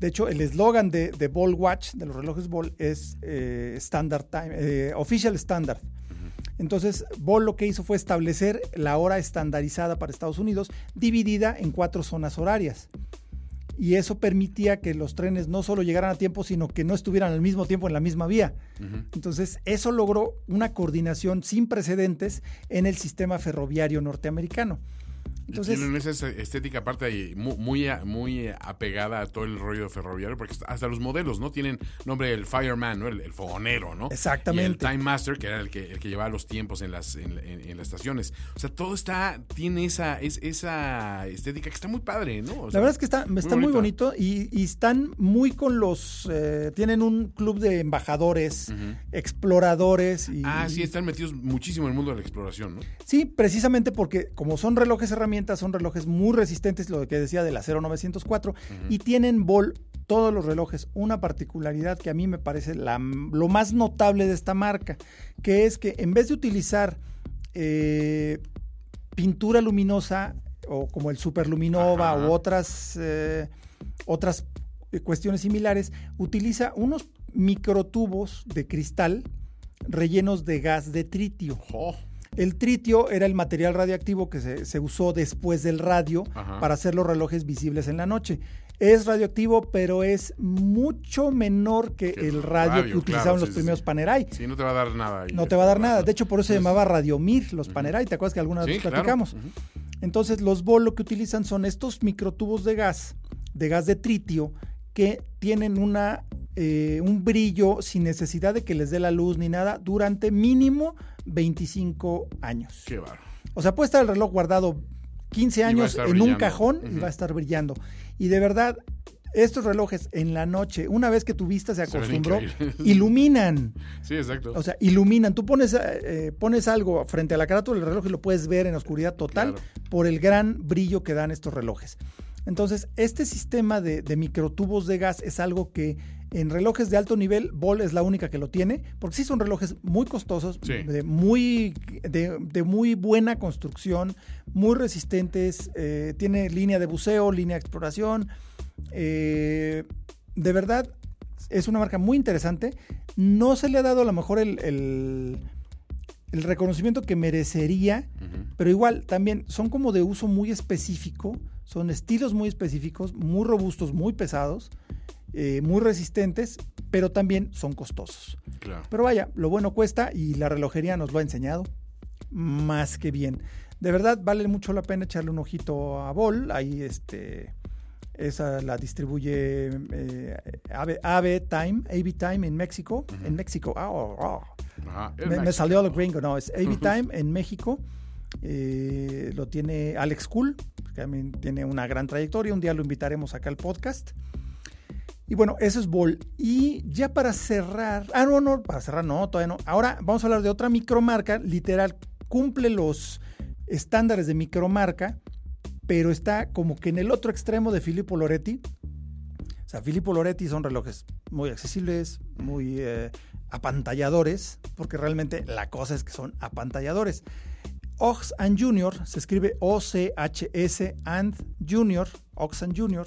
De hecho, el eslogan de, de Ball Watch, de los relojes Ball, es eh, Standard Time, eh, Official Standard. Entonces, Ball lo que hizo fue establecer la hora estandarizada para Estados Unidos, dividida en cuatro zonas horarias. Y eso permitía que los trenes no solo llegaran a tiempo, sino que no estuvieran al mismo tiempo en la misma vía. Entonces, eso logró una coordinación sin precedentes en el sistema ferroviario norteamericano. Entonces, tienen esa estética aparte muy, muy, muy, apegada a todo el rollo ferroviario, porque hasta los modelos, ¿no? Tienen nombre el Fireman, ¿no? El, fogonero, ¿no? Exactamente. Y el Time Master, que era el que, el que llevaba los tiempos en las, en, las estaciones. O sea, todo está, tiene esa, es, esa estética que está muy padre, ¿no? La verdad es que está, está muy, bonito y, están muy con los, eh, tienen un club de embajadores, exploradores. Y, ah, sí, están metidos muchísimo en el mundo de la exploración, ¿no? Sí, precisamente porque como son relojes herramientas, son relojes muy resistentes, lo que decía del acero 904, y tienen Bol todos los relojes. Una particularidad que a mí me parece lo más notable de esta marca, que es que en vez de utilizar eh, pintura luminosa o como el Superluminova u otras, eh, otras cuestiones similares, utiliza unos microtubos de cristal rellenos de gas de tritio. El tritio era el material radioactivo que se, usó después del radio para hacer los relojes visibles en la noche. Es radioactivo, pero es mucho menor que, el radio, que utilizaban los primeros Panerai. Sí, no te va a dar nada. no te va a dar nada. De hecho, por eso se llamaba Radiomir, los Panerai. ¿Te acuerdas que alguna vez platicamos? Entonces, los bolos que utilizan son estos microtubos de gas, de gas de tritio, que tienen una, eh, un brillo sin necesidad de que les dé la luz ni nada durante mínimo 25 años. Qué barro. O sea, puede estar el reloj guardado 15 años en un cajón y va a estar brillando. Y de verdad, estos relojes en la noche, una vez que tu vista se acostumbró, iluminan. Sí, exacto. O sea, iluminan. Tú pones, eh, pones algo frente a la carátula del reloj y lo puedes ver en oscuridad total por el gran brillo que dan estos relojes. Entonces, este sistema de, microtubos de gas es algo que en relojes de alto nivel, Ball es la única que lo tiene, porque sí son relojes muy costosos, de, muy, de, muy buena construcción, muy resistentes, eh, tiene línea de buceo, línea de exploración. Eh, de verdad, es una marca muy interesante. No se le ha dado a lo mejor el, reconocimiento que merecería, pero igual también son como de uso muy específico son estilos muy específicos, muy robustos, muy pesados, eh, muy resistentes, pero también son costosos. Pero vaya, lo bueno cuesta y la relojería nos lo ha enseñado más que bien. De verdad vale mucho la pena echarle un ojito a Bol. Ahí este, esa la distribuye eh, AB, Time, AB Time en México. En México. Ah, oh, oh. me, salió lo gringo, no, es AB *laughs* Time en México. Eh, lo tiene Alex Cool, que también tiene una gran trayectoria. Un día lo invitaremos acá al podcast. Y bueno, eso es Ball. Y ya para cerrar, ah, no, no, para cerrar, no, todavía no. Ahora vamos a hablar de otra micromarca, literal, cumple los estándares de micromarca, pero está como que en el otro extremo de Filippo Loretti. O sea, Filippo Loretti son relojes muy accesibles, muy eh, apantalladores, porque realmente la cosa es que son apantalladores. Ox and Junior, se escribe O-C-H-S and Junior, Ox and Junior,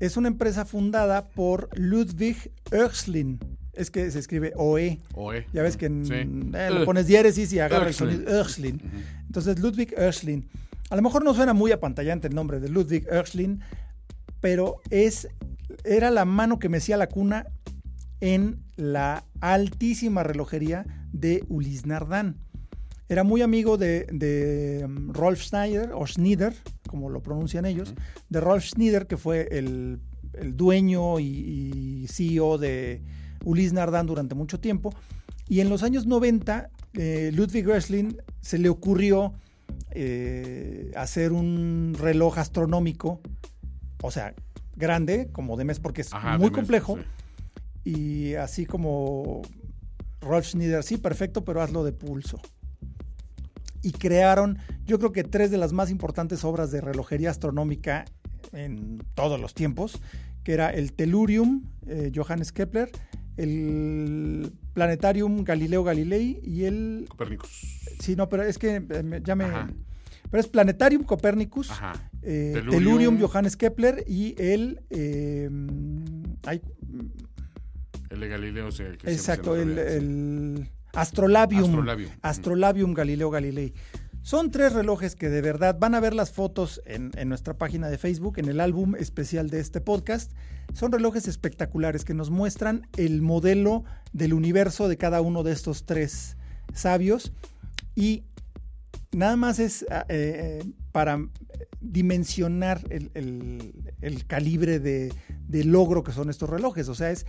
es una empresa fundada por Ludwig Oechslin. Es que se escribe OE. OE. Ya ves que eh, le pones diéresis y agarra el sonido Oechslin. Entonces, Ludwig Oechslin. A lo mejor no suena muy apantallante el nombre de Ludwig Oechslin, pero es, era la mano que mecía la cuna en la altísima relojería de Ulis Nardán. Era muy amigo de, um, Rolf Schneider, o Schneider, como lo pronuncian ellos, de Rolf Schneider, que fue el, dueño y, CEO de Ulis Nardan durante mucho tiempo. Y en los años 90, eh, Ludwig Wrestling se le ocurrió eh, hacer un reloj astronómico, o sea, grande, como de mes, porque es muy complejo. Y así como Rolf Schneider, sí, perfecto, pero hazlo de pulso y crearon, yo creo que tres de las más importantes obras de relojería astronómica en todos los tiempos, que era el Tellurium eh, Johannes Kepler, el Planetarium Galileo Galilei y el... Copernicus. Sí, no, pero es que eh, ya me... Pero es Planetarium Copernicus, eh, Tellurium. Johannes Kepler y el... Hay, el de Galileo. exacto, el, Astrolabium. Astrolabium. Galileo Galilei. Son tres relojes que de verdad van a ver las fotos en, en, nuestra página de Facebook, en el álbum especial de este podcast. Son relojes espectaculares que nos muestran el modelo del universo de cada uno de estos tres sabios. Y nada más es eh, para dimensionar el, el, el calibre de, de logro que son estos relojes. O sea, es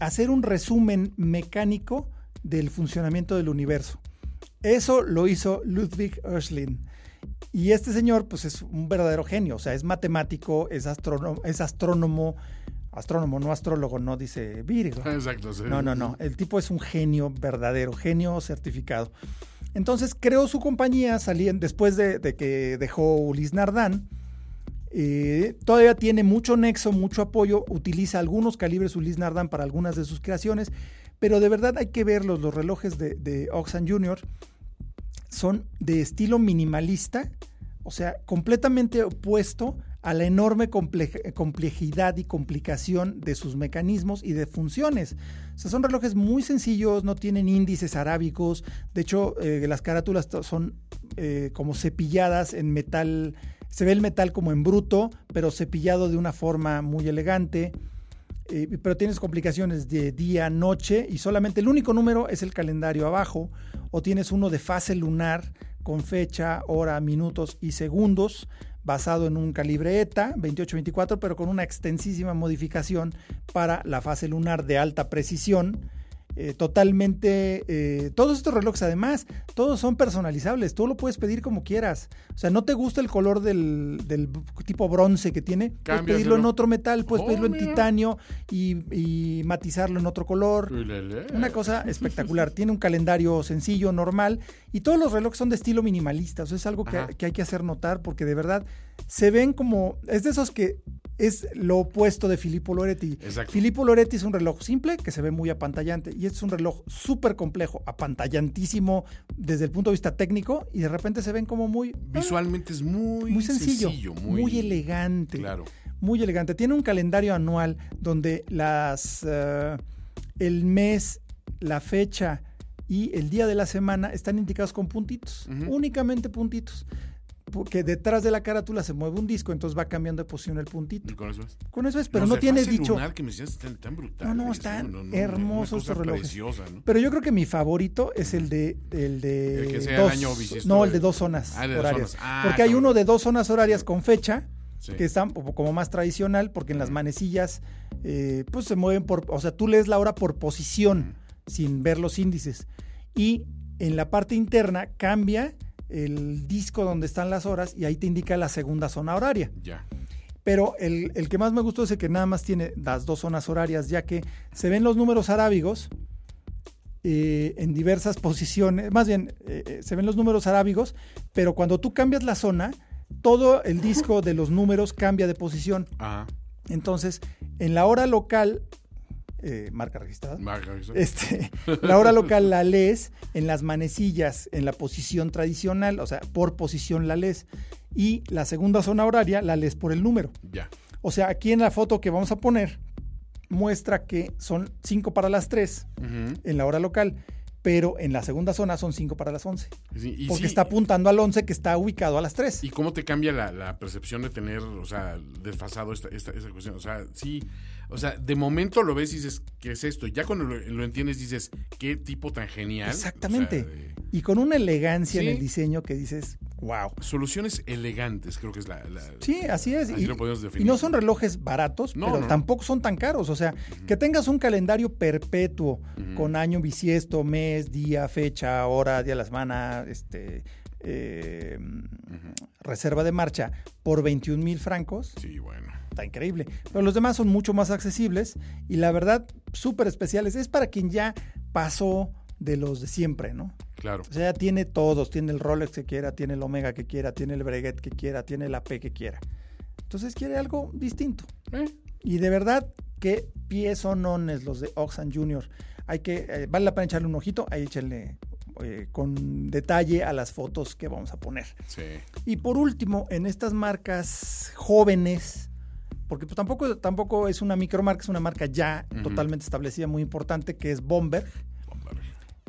hacer un resumen mecánico del funcionamiento del universo. Eso lo hizo Ludwig Erschlin. Y este señor, pues es un verdadero genio, o sea, es matemático, es astrónomo, es astrónomo, astrónomo, no astrólogo, no dice Virgo. Exacto, sí. No, no, no. El tipo es un genio verdadero, genio certificado. Entonces creó su compañía salían, después de, de, que dejó Ulis Nardán. Eh, todavía tiene mucho nexo, mucho apoyo, utiliza algunos calibres Ulis Nardán para algunas de sus creaciones, pero de verdad hay que verlos, los relojes de, de Oxan Jr. son de estilo minimalista, o sea, completamente opuesto a la enorme complejidad y complicación de sus mecanismos y de funciones. O sea, son relojes muy sencillos, no tienen índices arábicos, de hecho eh, las carátulas son eh, como cepilladas en metal, se ve el metal como en bruto, pero cepillado de una forma muy elegante. Eh, pero tienes complicaciones de día, noche y solamente el único número es el calendario abajo o tienes uno de fase lunar con fecha, hora, minutos y segundos basado en un calibre ETA 2824 pero con una extensísima modificación para la fase lunar de alta precisión eh, totalmente, eh, todos estos relojes además, todos son personalizables, tú lo puedes pedir como quieras. O sea, no te gusta el color del, del tipo bronce que tiene, puedes pedirlo en otro metal, puedes Oh, pedirlo en titanio y, y matizarlo en otro color. Ulele. Una cosa espectacular. *laughs* Tiene un calendario sencillo, normal, y todos los relojes son de estilo minimalista. Eso es algo que hay que hacer notar porque de verdad se ven como. Es de esos que es lo opuesto de Filippo Loretti. Exacto. Filippo Loretti es un reloj simple que se ve muy apantallante y este es un reloj súper complejo, apantallantísimo desde el punto de vista técnico y de repente se ven como muy, Visualmente es muy, muy sencillo, muy, muy, elegante. Claro. Muy elegante. Tiene un calendario anual donde las eh, el mes, la fecha y el día de la semana están indicados con puntitos, únicamente puntitos. Porque detrás de la carátula se mueve un disco, entonces va cambiando de posición el puntito. Y con eso es. Con eso es, pero no, de tiene fase dicho. que me están tan brutales. No, no, están hermosos relojes. preciosa, ¿no? Pero yo creo que mi favorito es el de el de El que sea dos, el año bisiesto no el de- dos zonas Ah, el de dos horarias, zonas. Ah, porque hay uno de dos zonas horarias con fecha Sí. que están como más tradicional, porque en las manecillas eh, pues se mueven por, o sea, tú lees la hora por posición sin ver los índices y en la parte interna cambia el disco donde están las horas y ahí te indica la segunda zona horaria. Ya. Pero el, el que más me gustó es el que nada más tiene las dos zonas horarias, ya que se ven los números arábigos eh, en diversas posiciones, más bien eh, eh, se ven los números arábigos, pero cuando tú cambias la zona, todo el disco de los números cambia de posición. Ajá. Entonces, en la hora local, eh, marca registrada, Marca eso. este, la hora local la lees en las manecillas, en la posición tradicional, o sea, por posición la lees. Y la segunda zona horaria la lees por el número. Ya. O sea, aquí en la foto que vamos a poner, muestra que son 5 para las 3 Ujú. en la hora local, pero en la segunda zona son 5 para las 11. Sí, y Porque sí, está apuntando al 11 que está ubicado a las 3. ¿Y cómo te cambia la, la percepción de tener, o sea, desfasado esta, esta, esta cuestión? O sea, sí, o sea, de momento lo ves y dices, ¿qué es esto? Ya cuando lo, lo entiendes dices, qué tipo tan genial. Exactamente. O sea, de- Y con una elegancia Sí. en el diseño que dices, wow. soluciones elegantes, creo que es la... la- Sí, así es. Así y, lo podemos definir. y no son relojes baratos, No, pero no, tampoco son tan caros. O sea, que tengas un calendario perpetuo con año bisiesto, mes, día, fecha, hora, día de la semana, este, eh, reserva de marcha por 21 mil francos. Sí, bueno. Está increíble. Pero los demás son mucho más accesibles y la verdad, súper especiales. Es para quien ya pasó de los de siempre, ¿no? Claro. O sea, ya tiene todos. Tiene el Rolex que quiera, tiene el Omega que quiera, tiene el Breguet que quiera, tiene el AP que quiera. Entonces quiere algo distinto. Eh, Y de verdad, qué pies sonones los de Oxan Jr. Hay que, eh, vale la pena echarle un ojito, ahí échenle eh, con detalle a las fotos que vamos a poner. sí. Y por último, en estas marcas jóvenes, porque pues tampoco, tampoco es una micromarca, es una marca ya totalmente establecida, muy importante, que es Bomber.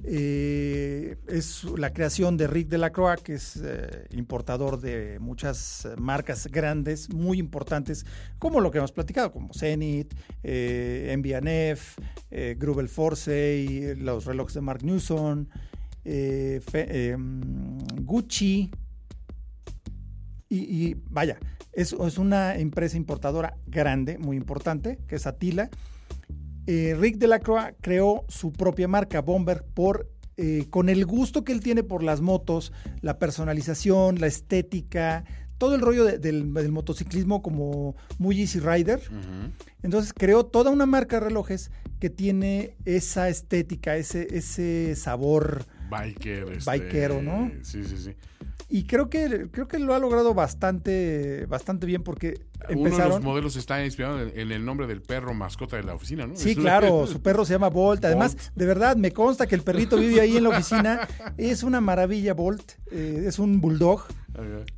Eh, es la creación de Rick Delacroix, que es eh, importador de muchas marcas grandes, muy importantes, como lo que hemos platicado, como Zenith, eh, MBNF, eh, Grubel Force, los relojes de Mark Newson, eh, fe- eh, Gucci. Y, y vaya, es, es una empresa importadora grande, muy importante, que es Atila. Eh, Rick Delacroix creó su propia marca, Bomber, por, eh, con el gusto que él tiene por las motos, la personalización, la estética, todo el rollo de- del, del motociclismo como muy Easy Rider. Entonces creó toda una marca de relojes que tiene esa estética, ese, ese sabor. Biker. Este, Bikero, ¿no? Sí, sí, sí. Y creo que, creo que lo ha logrado bastante, bastante bien porque Uno de empezaron. los modelos está inspirado en, el nombre del perro mascota de la oficina, ¿no? Sí, claro, su perro se llama Bolt. Además, Bolt. de verdad, me consta que el perrito vive ahí en la oficina. *laughs* Es una maravilla, Bolt. Eh, es un bulldog.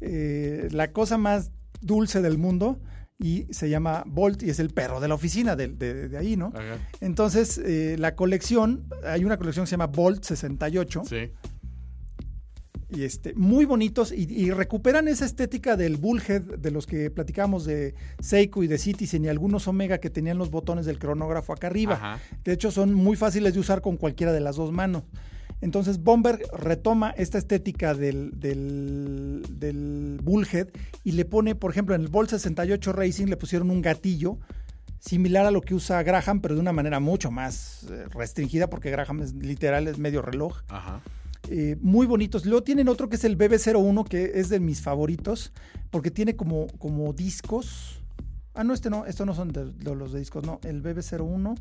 Eh, la cosa más dulce del mundo. Y se llama Bolt y es el perro de la oficina de, de- de ahí, ¿no? Ajá. Entonces, eh, la colección, hay una colección que se llama Bolt 68. Sí. Y este, muy bonitos y, y recuperan esa estética del bullhead de los que platicamos de Seiko y de Citizen y algunos Omega que tenían los botones del cronógrafo acá arriba. Ajá. De hecho, son muy fáciles de usar con cualquiera de las dos manos. Entonces, Bomber retoma esta estética del, del, del bullhead y le pone, por ejemplo, en el Bolt 68 Racing le pusieron un gatillo similar a lo que usa Graham, pero de una manera mucho más eh, restringida porque Graham es literal, es medio reloj Ajá. Eh, muy bonitos. Luego tienen otro que es el BB01, que es de mis favoritos, porque tiene como, como discos. Ah, no, este no, estos no son de, de los de discos, no. El BB01.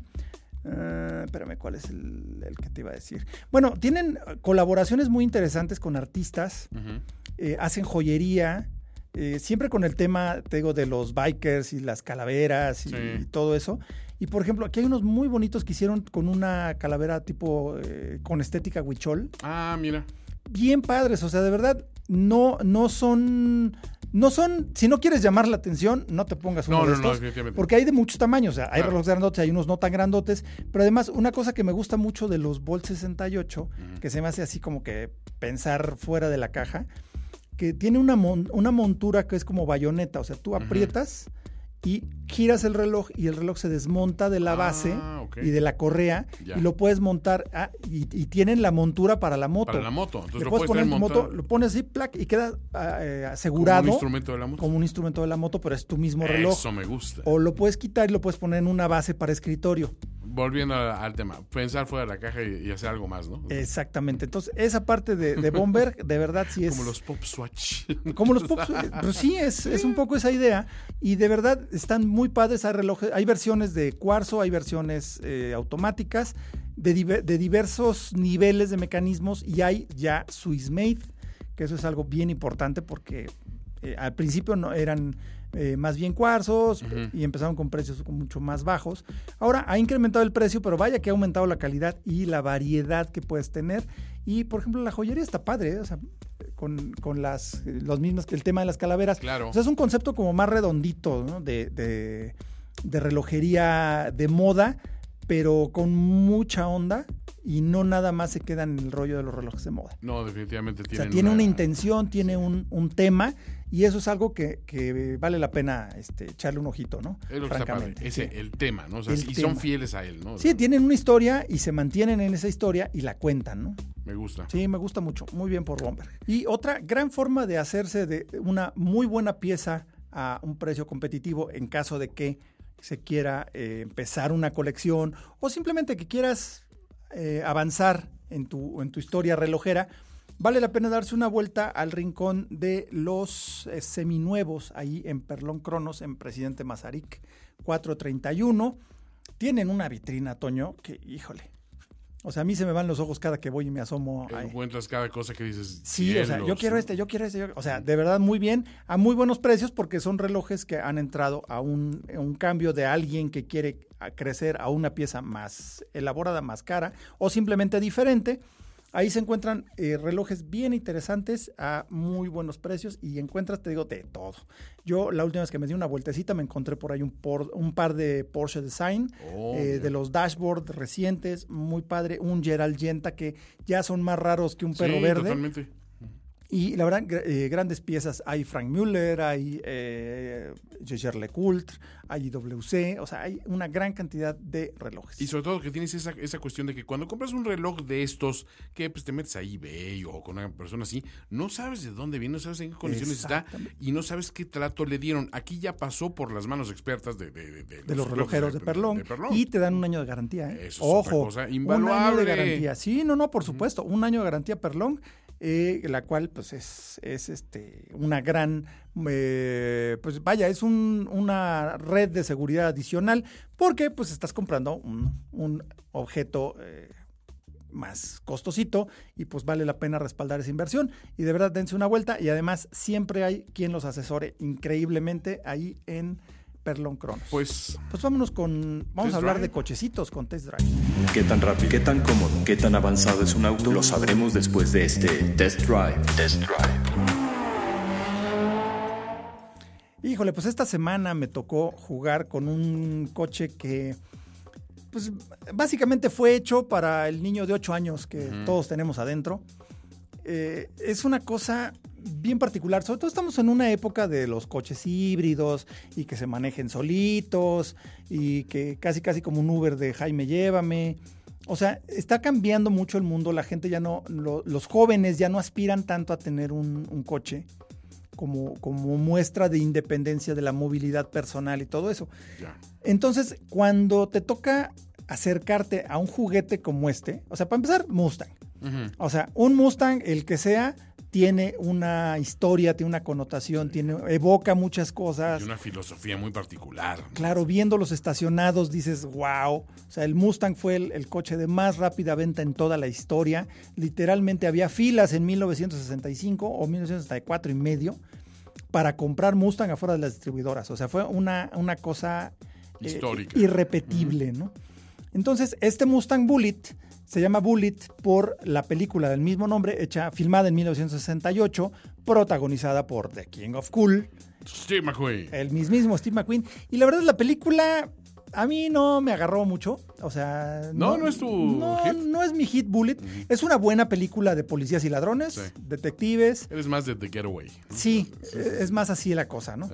eh, espérame, ¿cuál es el, el que te iba a decir? Bueno, tienen eh, colaboraciones muy interesantes con artistas, eh, hacen joyería, eh, siempre con el tema, te digo, de los bikers y las calaveras y, Sí. y todo eso. Y por ejemplo, aquí hay unos muy bonitos que hicieron con una calavera tipo, eh, con estética huichol Ah, mira. bien padres, o sea, de verdad, no, no son, no son, si no quieres llamar la atención, no te pongas uno No, de no, no, estos, definitivamente. porque hay de muchos tamaños, o sea, hay Claro. relojes grandotes, hay unos no tan grandotes, pero además una cosa que me gusta mucho de los Bolt 68, Ujú. que se me hace así como que pensar fuera de la caja, que tiene una, mon- una montura que es como bayoneta, o sea, tú aprietas y giras el reloj y el reloj se desmonta de la base Ah, ok. y de la correa Ya. y lo puedes montar ah, y, y tienen la montura para la moto. Para la moto. Entonces Le lo puedes poner moto, lo pones así, plac, y queda ah, eh, como asegurado un instrumento de la moto. como un instrumento de la moto, pero es tu mismo reloj. Eso me gusta. O lo puedes quitar y lo puedes poner en una base para escritorio. Volviendo al tema, pensar fuera de la caja y, y hacer algo más, ¿no? Exactamente. Entonces, esa parte de, de Bomber, de verdad sí es. Como los pop swatch. Como los pops. Pero sí, es, es un poco esa idea. Y de verdad están muy padres. Hay relojes, hay versiones de cuarzo, hay versiones eh, automáticas, de, diver- de diversos niveles de mecanismos. Y hay ya Swiss Made, que eso es algo bien importante porque eh, al principio no eran eh, más bien cuarzos y empezaron con precios mucho más bajos. Ahora ha incrementado el precio, pero vaya que ha aumentado la calidad y la variedad que puedes tener. Y por ejemplo, la joyería está padre, ¿eh? o sea, con, con las los mismos que el tema de las calaveras. Claro. O sea, es un concepto como más redondito, ¿no? De, de, de relojería de moda, pero con mucha onda y no nada más se queda en el rollo de los relojes de moda. No, definitivamente O tienen sea, tiene una, intención, tiene un, un tema y eso es algo que, que vale la pena este, echarle un ojito, ¿no? Es lo que está padre. Francamente, Ese, sí. el tema, ¿no? O sea, El y son fieles a él, ¿no? O Sí, tienen una historia y se mantienen en esa historia y la cuentan, ¿no? Me gusta. Sí, me gusta mucho. Muy bien por Bomber. Y otra gran forma de hacerse de una muy buena pieza a un precio competitivo en caso de que se quiera eh, empezar una colección o simplemente que quieras eh, avanzar en tu, en tu historia relojera, vale la pena darse una vuelta al rincón de los eh, seminuevos ahí en Perlón Cronos, en Presidente Mazarik 431. Tienen una vitrina, Toño, que híjole. O sea, a mí se me van los ojos cada que voy y me asomo. Encuentras cada cosa que dices. Sí, o sea, yo quiero ¿no? este, yo quiero este. yo- o sea, de verdad muy bien, a muy buenos precios porque son relojes que han entrado a un, a un cambio de alguien que quiere crecer a una pieza más elaborada, más cara o simplemente diferente. Ahí se encuentran eh, relojes bien interesantes a muy buenos precios y encuentras, te digo, de todo. Yo la última vez que me di una vueltecita me encontré por ahí un, un par de Porsche Design, Oh, eh, de los dashboard recientes, muy padre, un Gerald Yenta que ya son más raros que un perro sí, verde. totalmente. Y la verdad, eh, grandes piezas. Hay Frank Müller, hay eh, Jaeger LeCoultre, hay WC, o sea, hay una gran cantidad de relojes. Y sobre todo que tienes esa, esa cuestión de que cuando compras un reloj de estos, que pues te metes a eBay o con una persona así, no sabes de dónde viene, no sabes en qué condiciones está y no sabes qué trato le dieron. Aquí ya pasó por las manos expertas de, de, de- de los relojeros de, Perlón, y te dan un año de garantía. ¿eh? Eso es Ojo, cosa un año invaluable. de garantía. Sí, no, no, por supuesto, un año de garantía Perlón, eh, la cual pues es, es este una gran, eh, pues vaya, es un- una red de seguridad adicional porque pues estás comprando un, un objeto eh, más costosito y pues vale la pena respaldar esa inversión. Y de verdad dense una vuelta y además siempre hay quien los asesore increíblemente ahí en Perlón Cronos. Pues Pues vámonos con. Vamos a hablar drive. de cochecitos con test drive. ¿Qué tan rápido? ¿Qué tan cómodo? ¿Qué tan avanzado es un auto? Lo sabremos después de este Test Drive. Test Drive. Híjole, pues esta semana me tocó jugar con un coche que. Pues básicamente fue hecho para el niño de 8 años que todos tenemos adentro. Eh, es una cosa bien particular. Sobre todo estamos en una época de los coches híbridos y que se manejen solitos y que casi casi como un Uber de Jaime Llévame. O sea, está cambiando mucho el mundo. La gente ya no, lo- los jóvenes ya no aspiran tanto a tener un, un coche como, como muestra de independencia de la movilidad personal y todo eso. Entonces, cuando te toca acercarte a un juguete como este, o sea, para empezar, Mustang. O sea, un Mustang, el que sea, tiene una historia, tiene una connotación, tiene, evoca muchas cosas. Y una filosofía muy particular. Claro, viendo los estacionados dices, wow. O sea, el Mustang fue el, el coche de más rápida venta en toda la historia. Literalmente había filas en 1965 o 1964 y medio para comprar Mustang afuera de las distribuidoras. O sea, fue una, una cosa eh, Histórica. irrepetible, ¿no? Entonces, este Mustang Bullet se llama Bullet por la película del mismo nombre, hecha, filmada en 1968, protagonizada por The King of Cool, Steve McQueen. el mismísimo Steve McQueen. Y la verdad, la película a mí no me agarró mucho. O sea. No, no es tu no, hit. no es mi hit Bullet. Es una buena película de policías y ladrones, Sí. detectives. Eres más de The Getaway. ¿no? Sí, es más así la cosa, ¿no?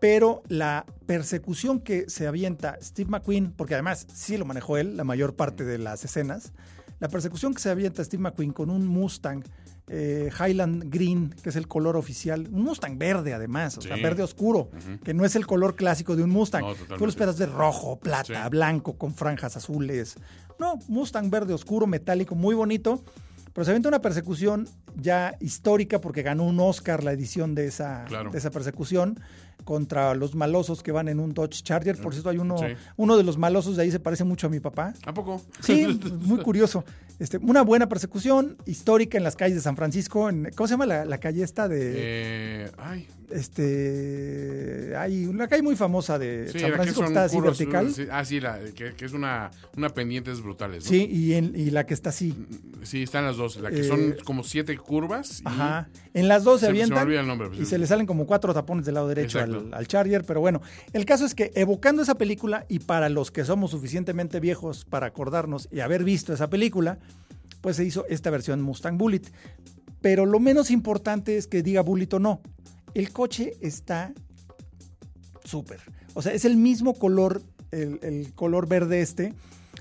Pero la persecución que se avienta Steve McQueen, porque además sí lo manejó él la mayor parte de las escenas, la persecución que se avienta Steve McQueen con un Mustang eh, Highland Green, que es el color oficial, un Mustang verde además, o sea, verde oscuro, que no es el color clásico de un Mustang. No, Tú lo esperas de rojo, plata, Sí. blanco, con franjas azules. No, Mustang verde oscuro, metálico, muy bonito. Pero se una persecución ya histórica porque ganó un Oscar la edición de esa, Claro. de esa persecución contra los malosos que van en un Dodge Charger. Por cierto, hay uno, Sí. uno de los malosos de ahí se parece mucho a mi papá. ¿A poco? Sí, *laughs* muy curioso. Este, una buena persecución histórica en las calles de San Francisco. En, ¿Cómo se llama la, la calle esta de...? Eh, ay, Este... Hay una calle muy famosa de sí, San que Francisco que está así puros, vertical. sí, ah, sí, la, que, que es una, una pendientes brutales. ¿no? Sí, y, en- y la que está así. Sí, están las dos. La que Eh, son como siete curvas. y- Ajá. En las dos se, Se me- se me avientan olvida el nombre, pues, y se le salen como cuatro tapones del lado derecho al, al Charger, pero bueno, el caso es que evocando esa película y para los que somos suficientemente viejos para acordarnos y haber visto esa película, pues se hizo esta versión Mustang Bullet. Pero lo menos importante es que diga Bullet o no. El coche está súper. O sea, es el mismo color, el, el color verde este.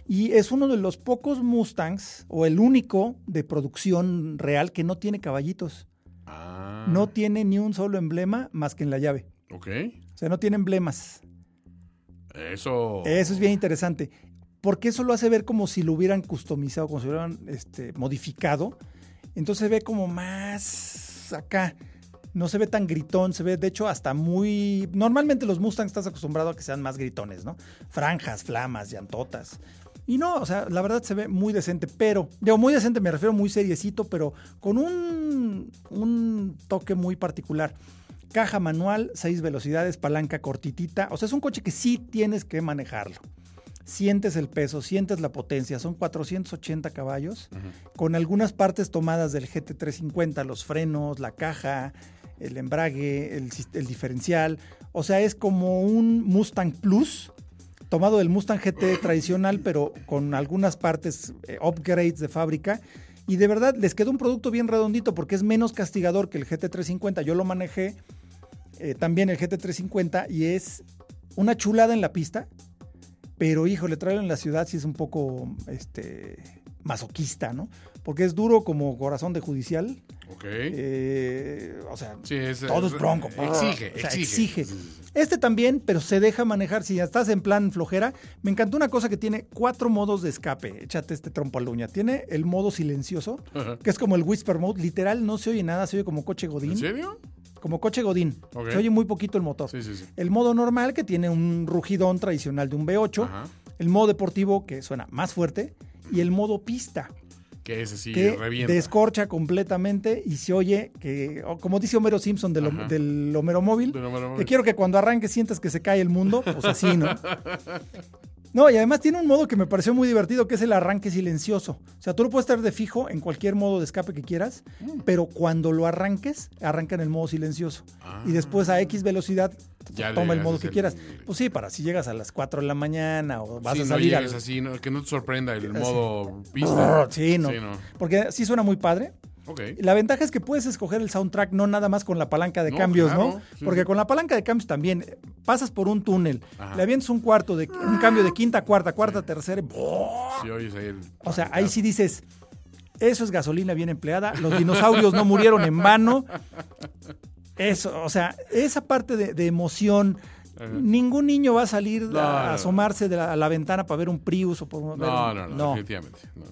Y es uno de los pocos Mustangs, o el único de producción real, que no tiene caballitos. Ah, No tiene ni un solo emblema más que en la llave. Ok. O sea, no tiene emblemas. Eso. Eso es bien interesante. Porque eso lo hace ver como si lo hubieran customizado, como si lo hubieran este, modificado. Entonces se ve como más acá. No se ve tan gritón, se ve de hecho hasta muy... Normalmente los Mustangs estás acostumbrado a que sean más gritones, ¿no? Franjas, flamas, llantotas. Y no, o sea, la verdad se ve muy decente, pero, digo, muy decente me refiero muy seriecito, pero con un, un toque muy particular. Caja manual, seis velocidades, palanca cortitita. O sea, es un coche que sí tienes que manejarlo. sientes el peso, sientes la potencia, son 480 caballos, con algunas partes tomadas del GT350, los frenos, la caja, el embrague, el, el diferencial, o sea, es como un Mustang Plus tomado del Mustang GT tradicional, *laughs* pero con algunas partes eh, upgrades de fábrica. Y de verdad les quedó un producto bien redondito porque es menos castigador que el GT350. Yo lo manejé eh, también el GT350 y es una chulada en la pista. Pero híjole, traerlo en la ciudad sí es un poco este, masoquista, ¿no? Porque es duro como corazón de judicial. Ok. Eh, o sea, Sí, es- todo es bronco. exige, O sea, exige. exige. Este también, pero se deja manejar. Si ya estás en plan flojera, me encantó una cosa que tiene cuatro modos de escape. Échate este trompo a la uña. Tiene el modo silencioso, que es como el whisper mode. Literal, no se oye nada, se oye como coche Godín. ¿En serio? Como coche Godín. Se oye muy poquito el motor. Sí, sí, sí. El modo normal, que tiene un rugidón tradicional de un V8. Ajá. El modo deportivo, que suena más fuerte. Y el modo pista, Que ese sí que revienta. descorcha completamente y se oye que, como dice Homero Simpson del, Ajá. del Homero Móvil, Homero que Móvil. quiero que cuando arranques sientas que se cae el mundo, pues así, ¿no? *laughs* No, y además tiene un modo que me pareció muy divertido, que es el arranque silencioso. O sea, tú lo puedes estar de fijo en cualquier modo de escape que quieras, Mm. pero cuando lo arranques, arranca en el modo silencioso. Y después a X velocidad, Ah. Ya toma el modo que el- quieras. Pues sí, para si llegas a las 4 de la mañana o vas Sí, a no salir llegues al... así, no, que no te sorprenda el modo Ah, pista. *laughs* Sí, no. Sí, no. Porque sí suena muy padre. La ventaja es que puedes escoger el soundtrack no nada más con la palanca de No, cambios, claro, ¿no? sí, Porque sí. con la palanca de cambios también eh, pasas por un túnel, Ajá. le avientas un cuarto de un cambio de quinta a cuarta, cuarta, a tercera. Sí, oyes ahí el- o sea, ahí sí dices, eso es gasolina bien empleada, los dinosaurios no murieron en vano. Eso, o sea, esa parte de, de emoción, ningún niño va a salir No, a, asomarse de la, a la ventana para ver un Prius o por ver No, no, no, definitivamente. no, no.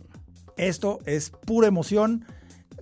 esto es pura emoción.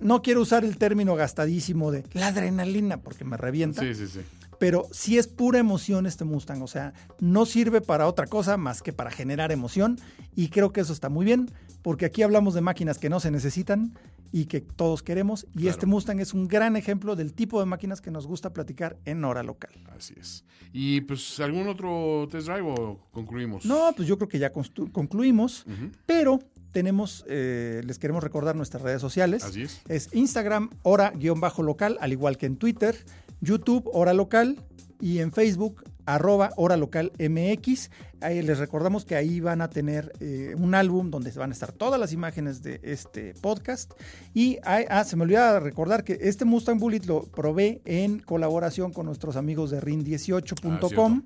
No quiero usar el término gastadísimo de la adrenalina porque me revienta, Sí, sí, sí. pero sí es pura emoción este Mustang. O sea, no sirve para otra cosa más que para generar emoción y creo que eso está muy bien porque aquí hablamos de máquinas que no se necesitan y que todos queremos y Claro. este Mustang es un gran ejemplo del tipo de máquinas que nos gusta platicar en hora local. Así es. ¿Y pues algún otro test drive o concluimos? No, pues yo creo que ya concluimos, pero tenemos, eh, les queremos recordar nuestras redes sociales. Así es. Es Instagram, hora-local, al igual que en Twitter, YouTube, hora local, y en Facebook, arroba hora local MX. Ahí les recordamos que ahí van a tener eh, un álbum donde van a estar todas las imágenes de este podcast. Y hay- ah, se me olvidaba recordar que este Mustang Bullet lo probé en colaboración con nuestros amigos de rin18.com.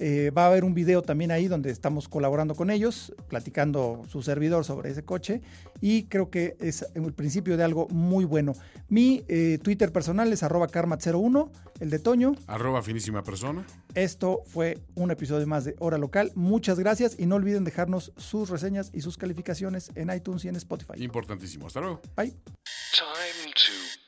Eh, va a haber un video también ahí donde estamos colaborando con ellos, platicando su servidor sobre ese coche y creo que es el principio de algo muy bueno. Mi eh, Twitter personal es arroba karmat01, el de Toño. Arroba finísima persona. Esto fue un episodio más de Hora Local. Muchas gracias y no olviden dejarnos sus reseñas y sus calificaciones en iTunes y en Spotify. Importantísimo. Hasta luego. Bye. Time to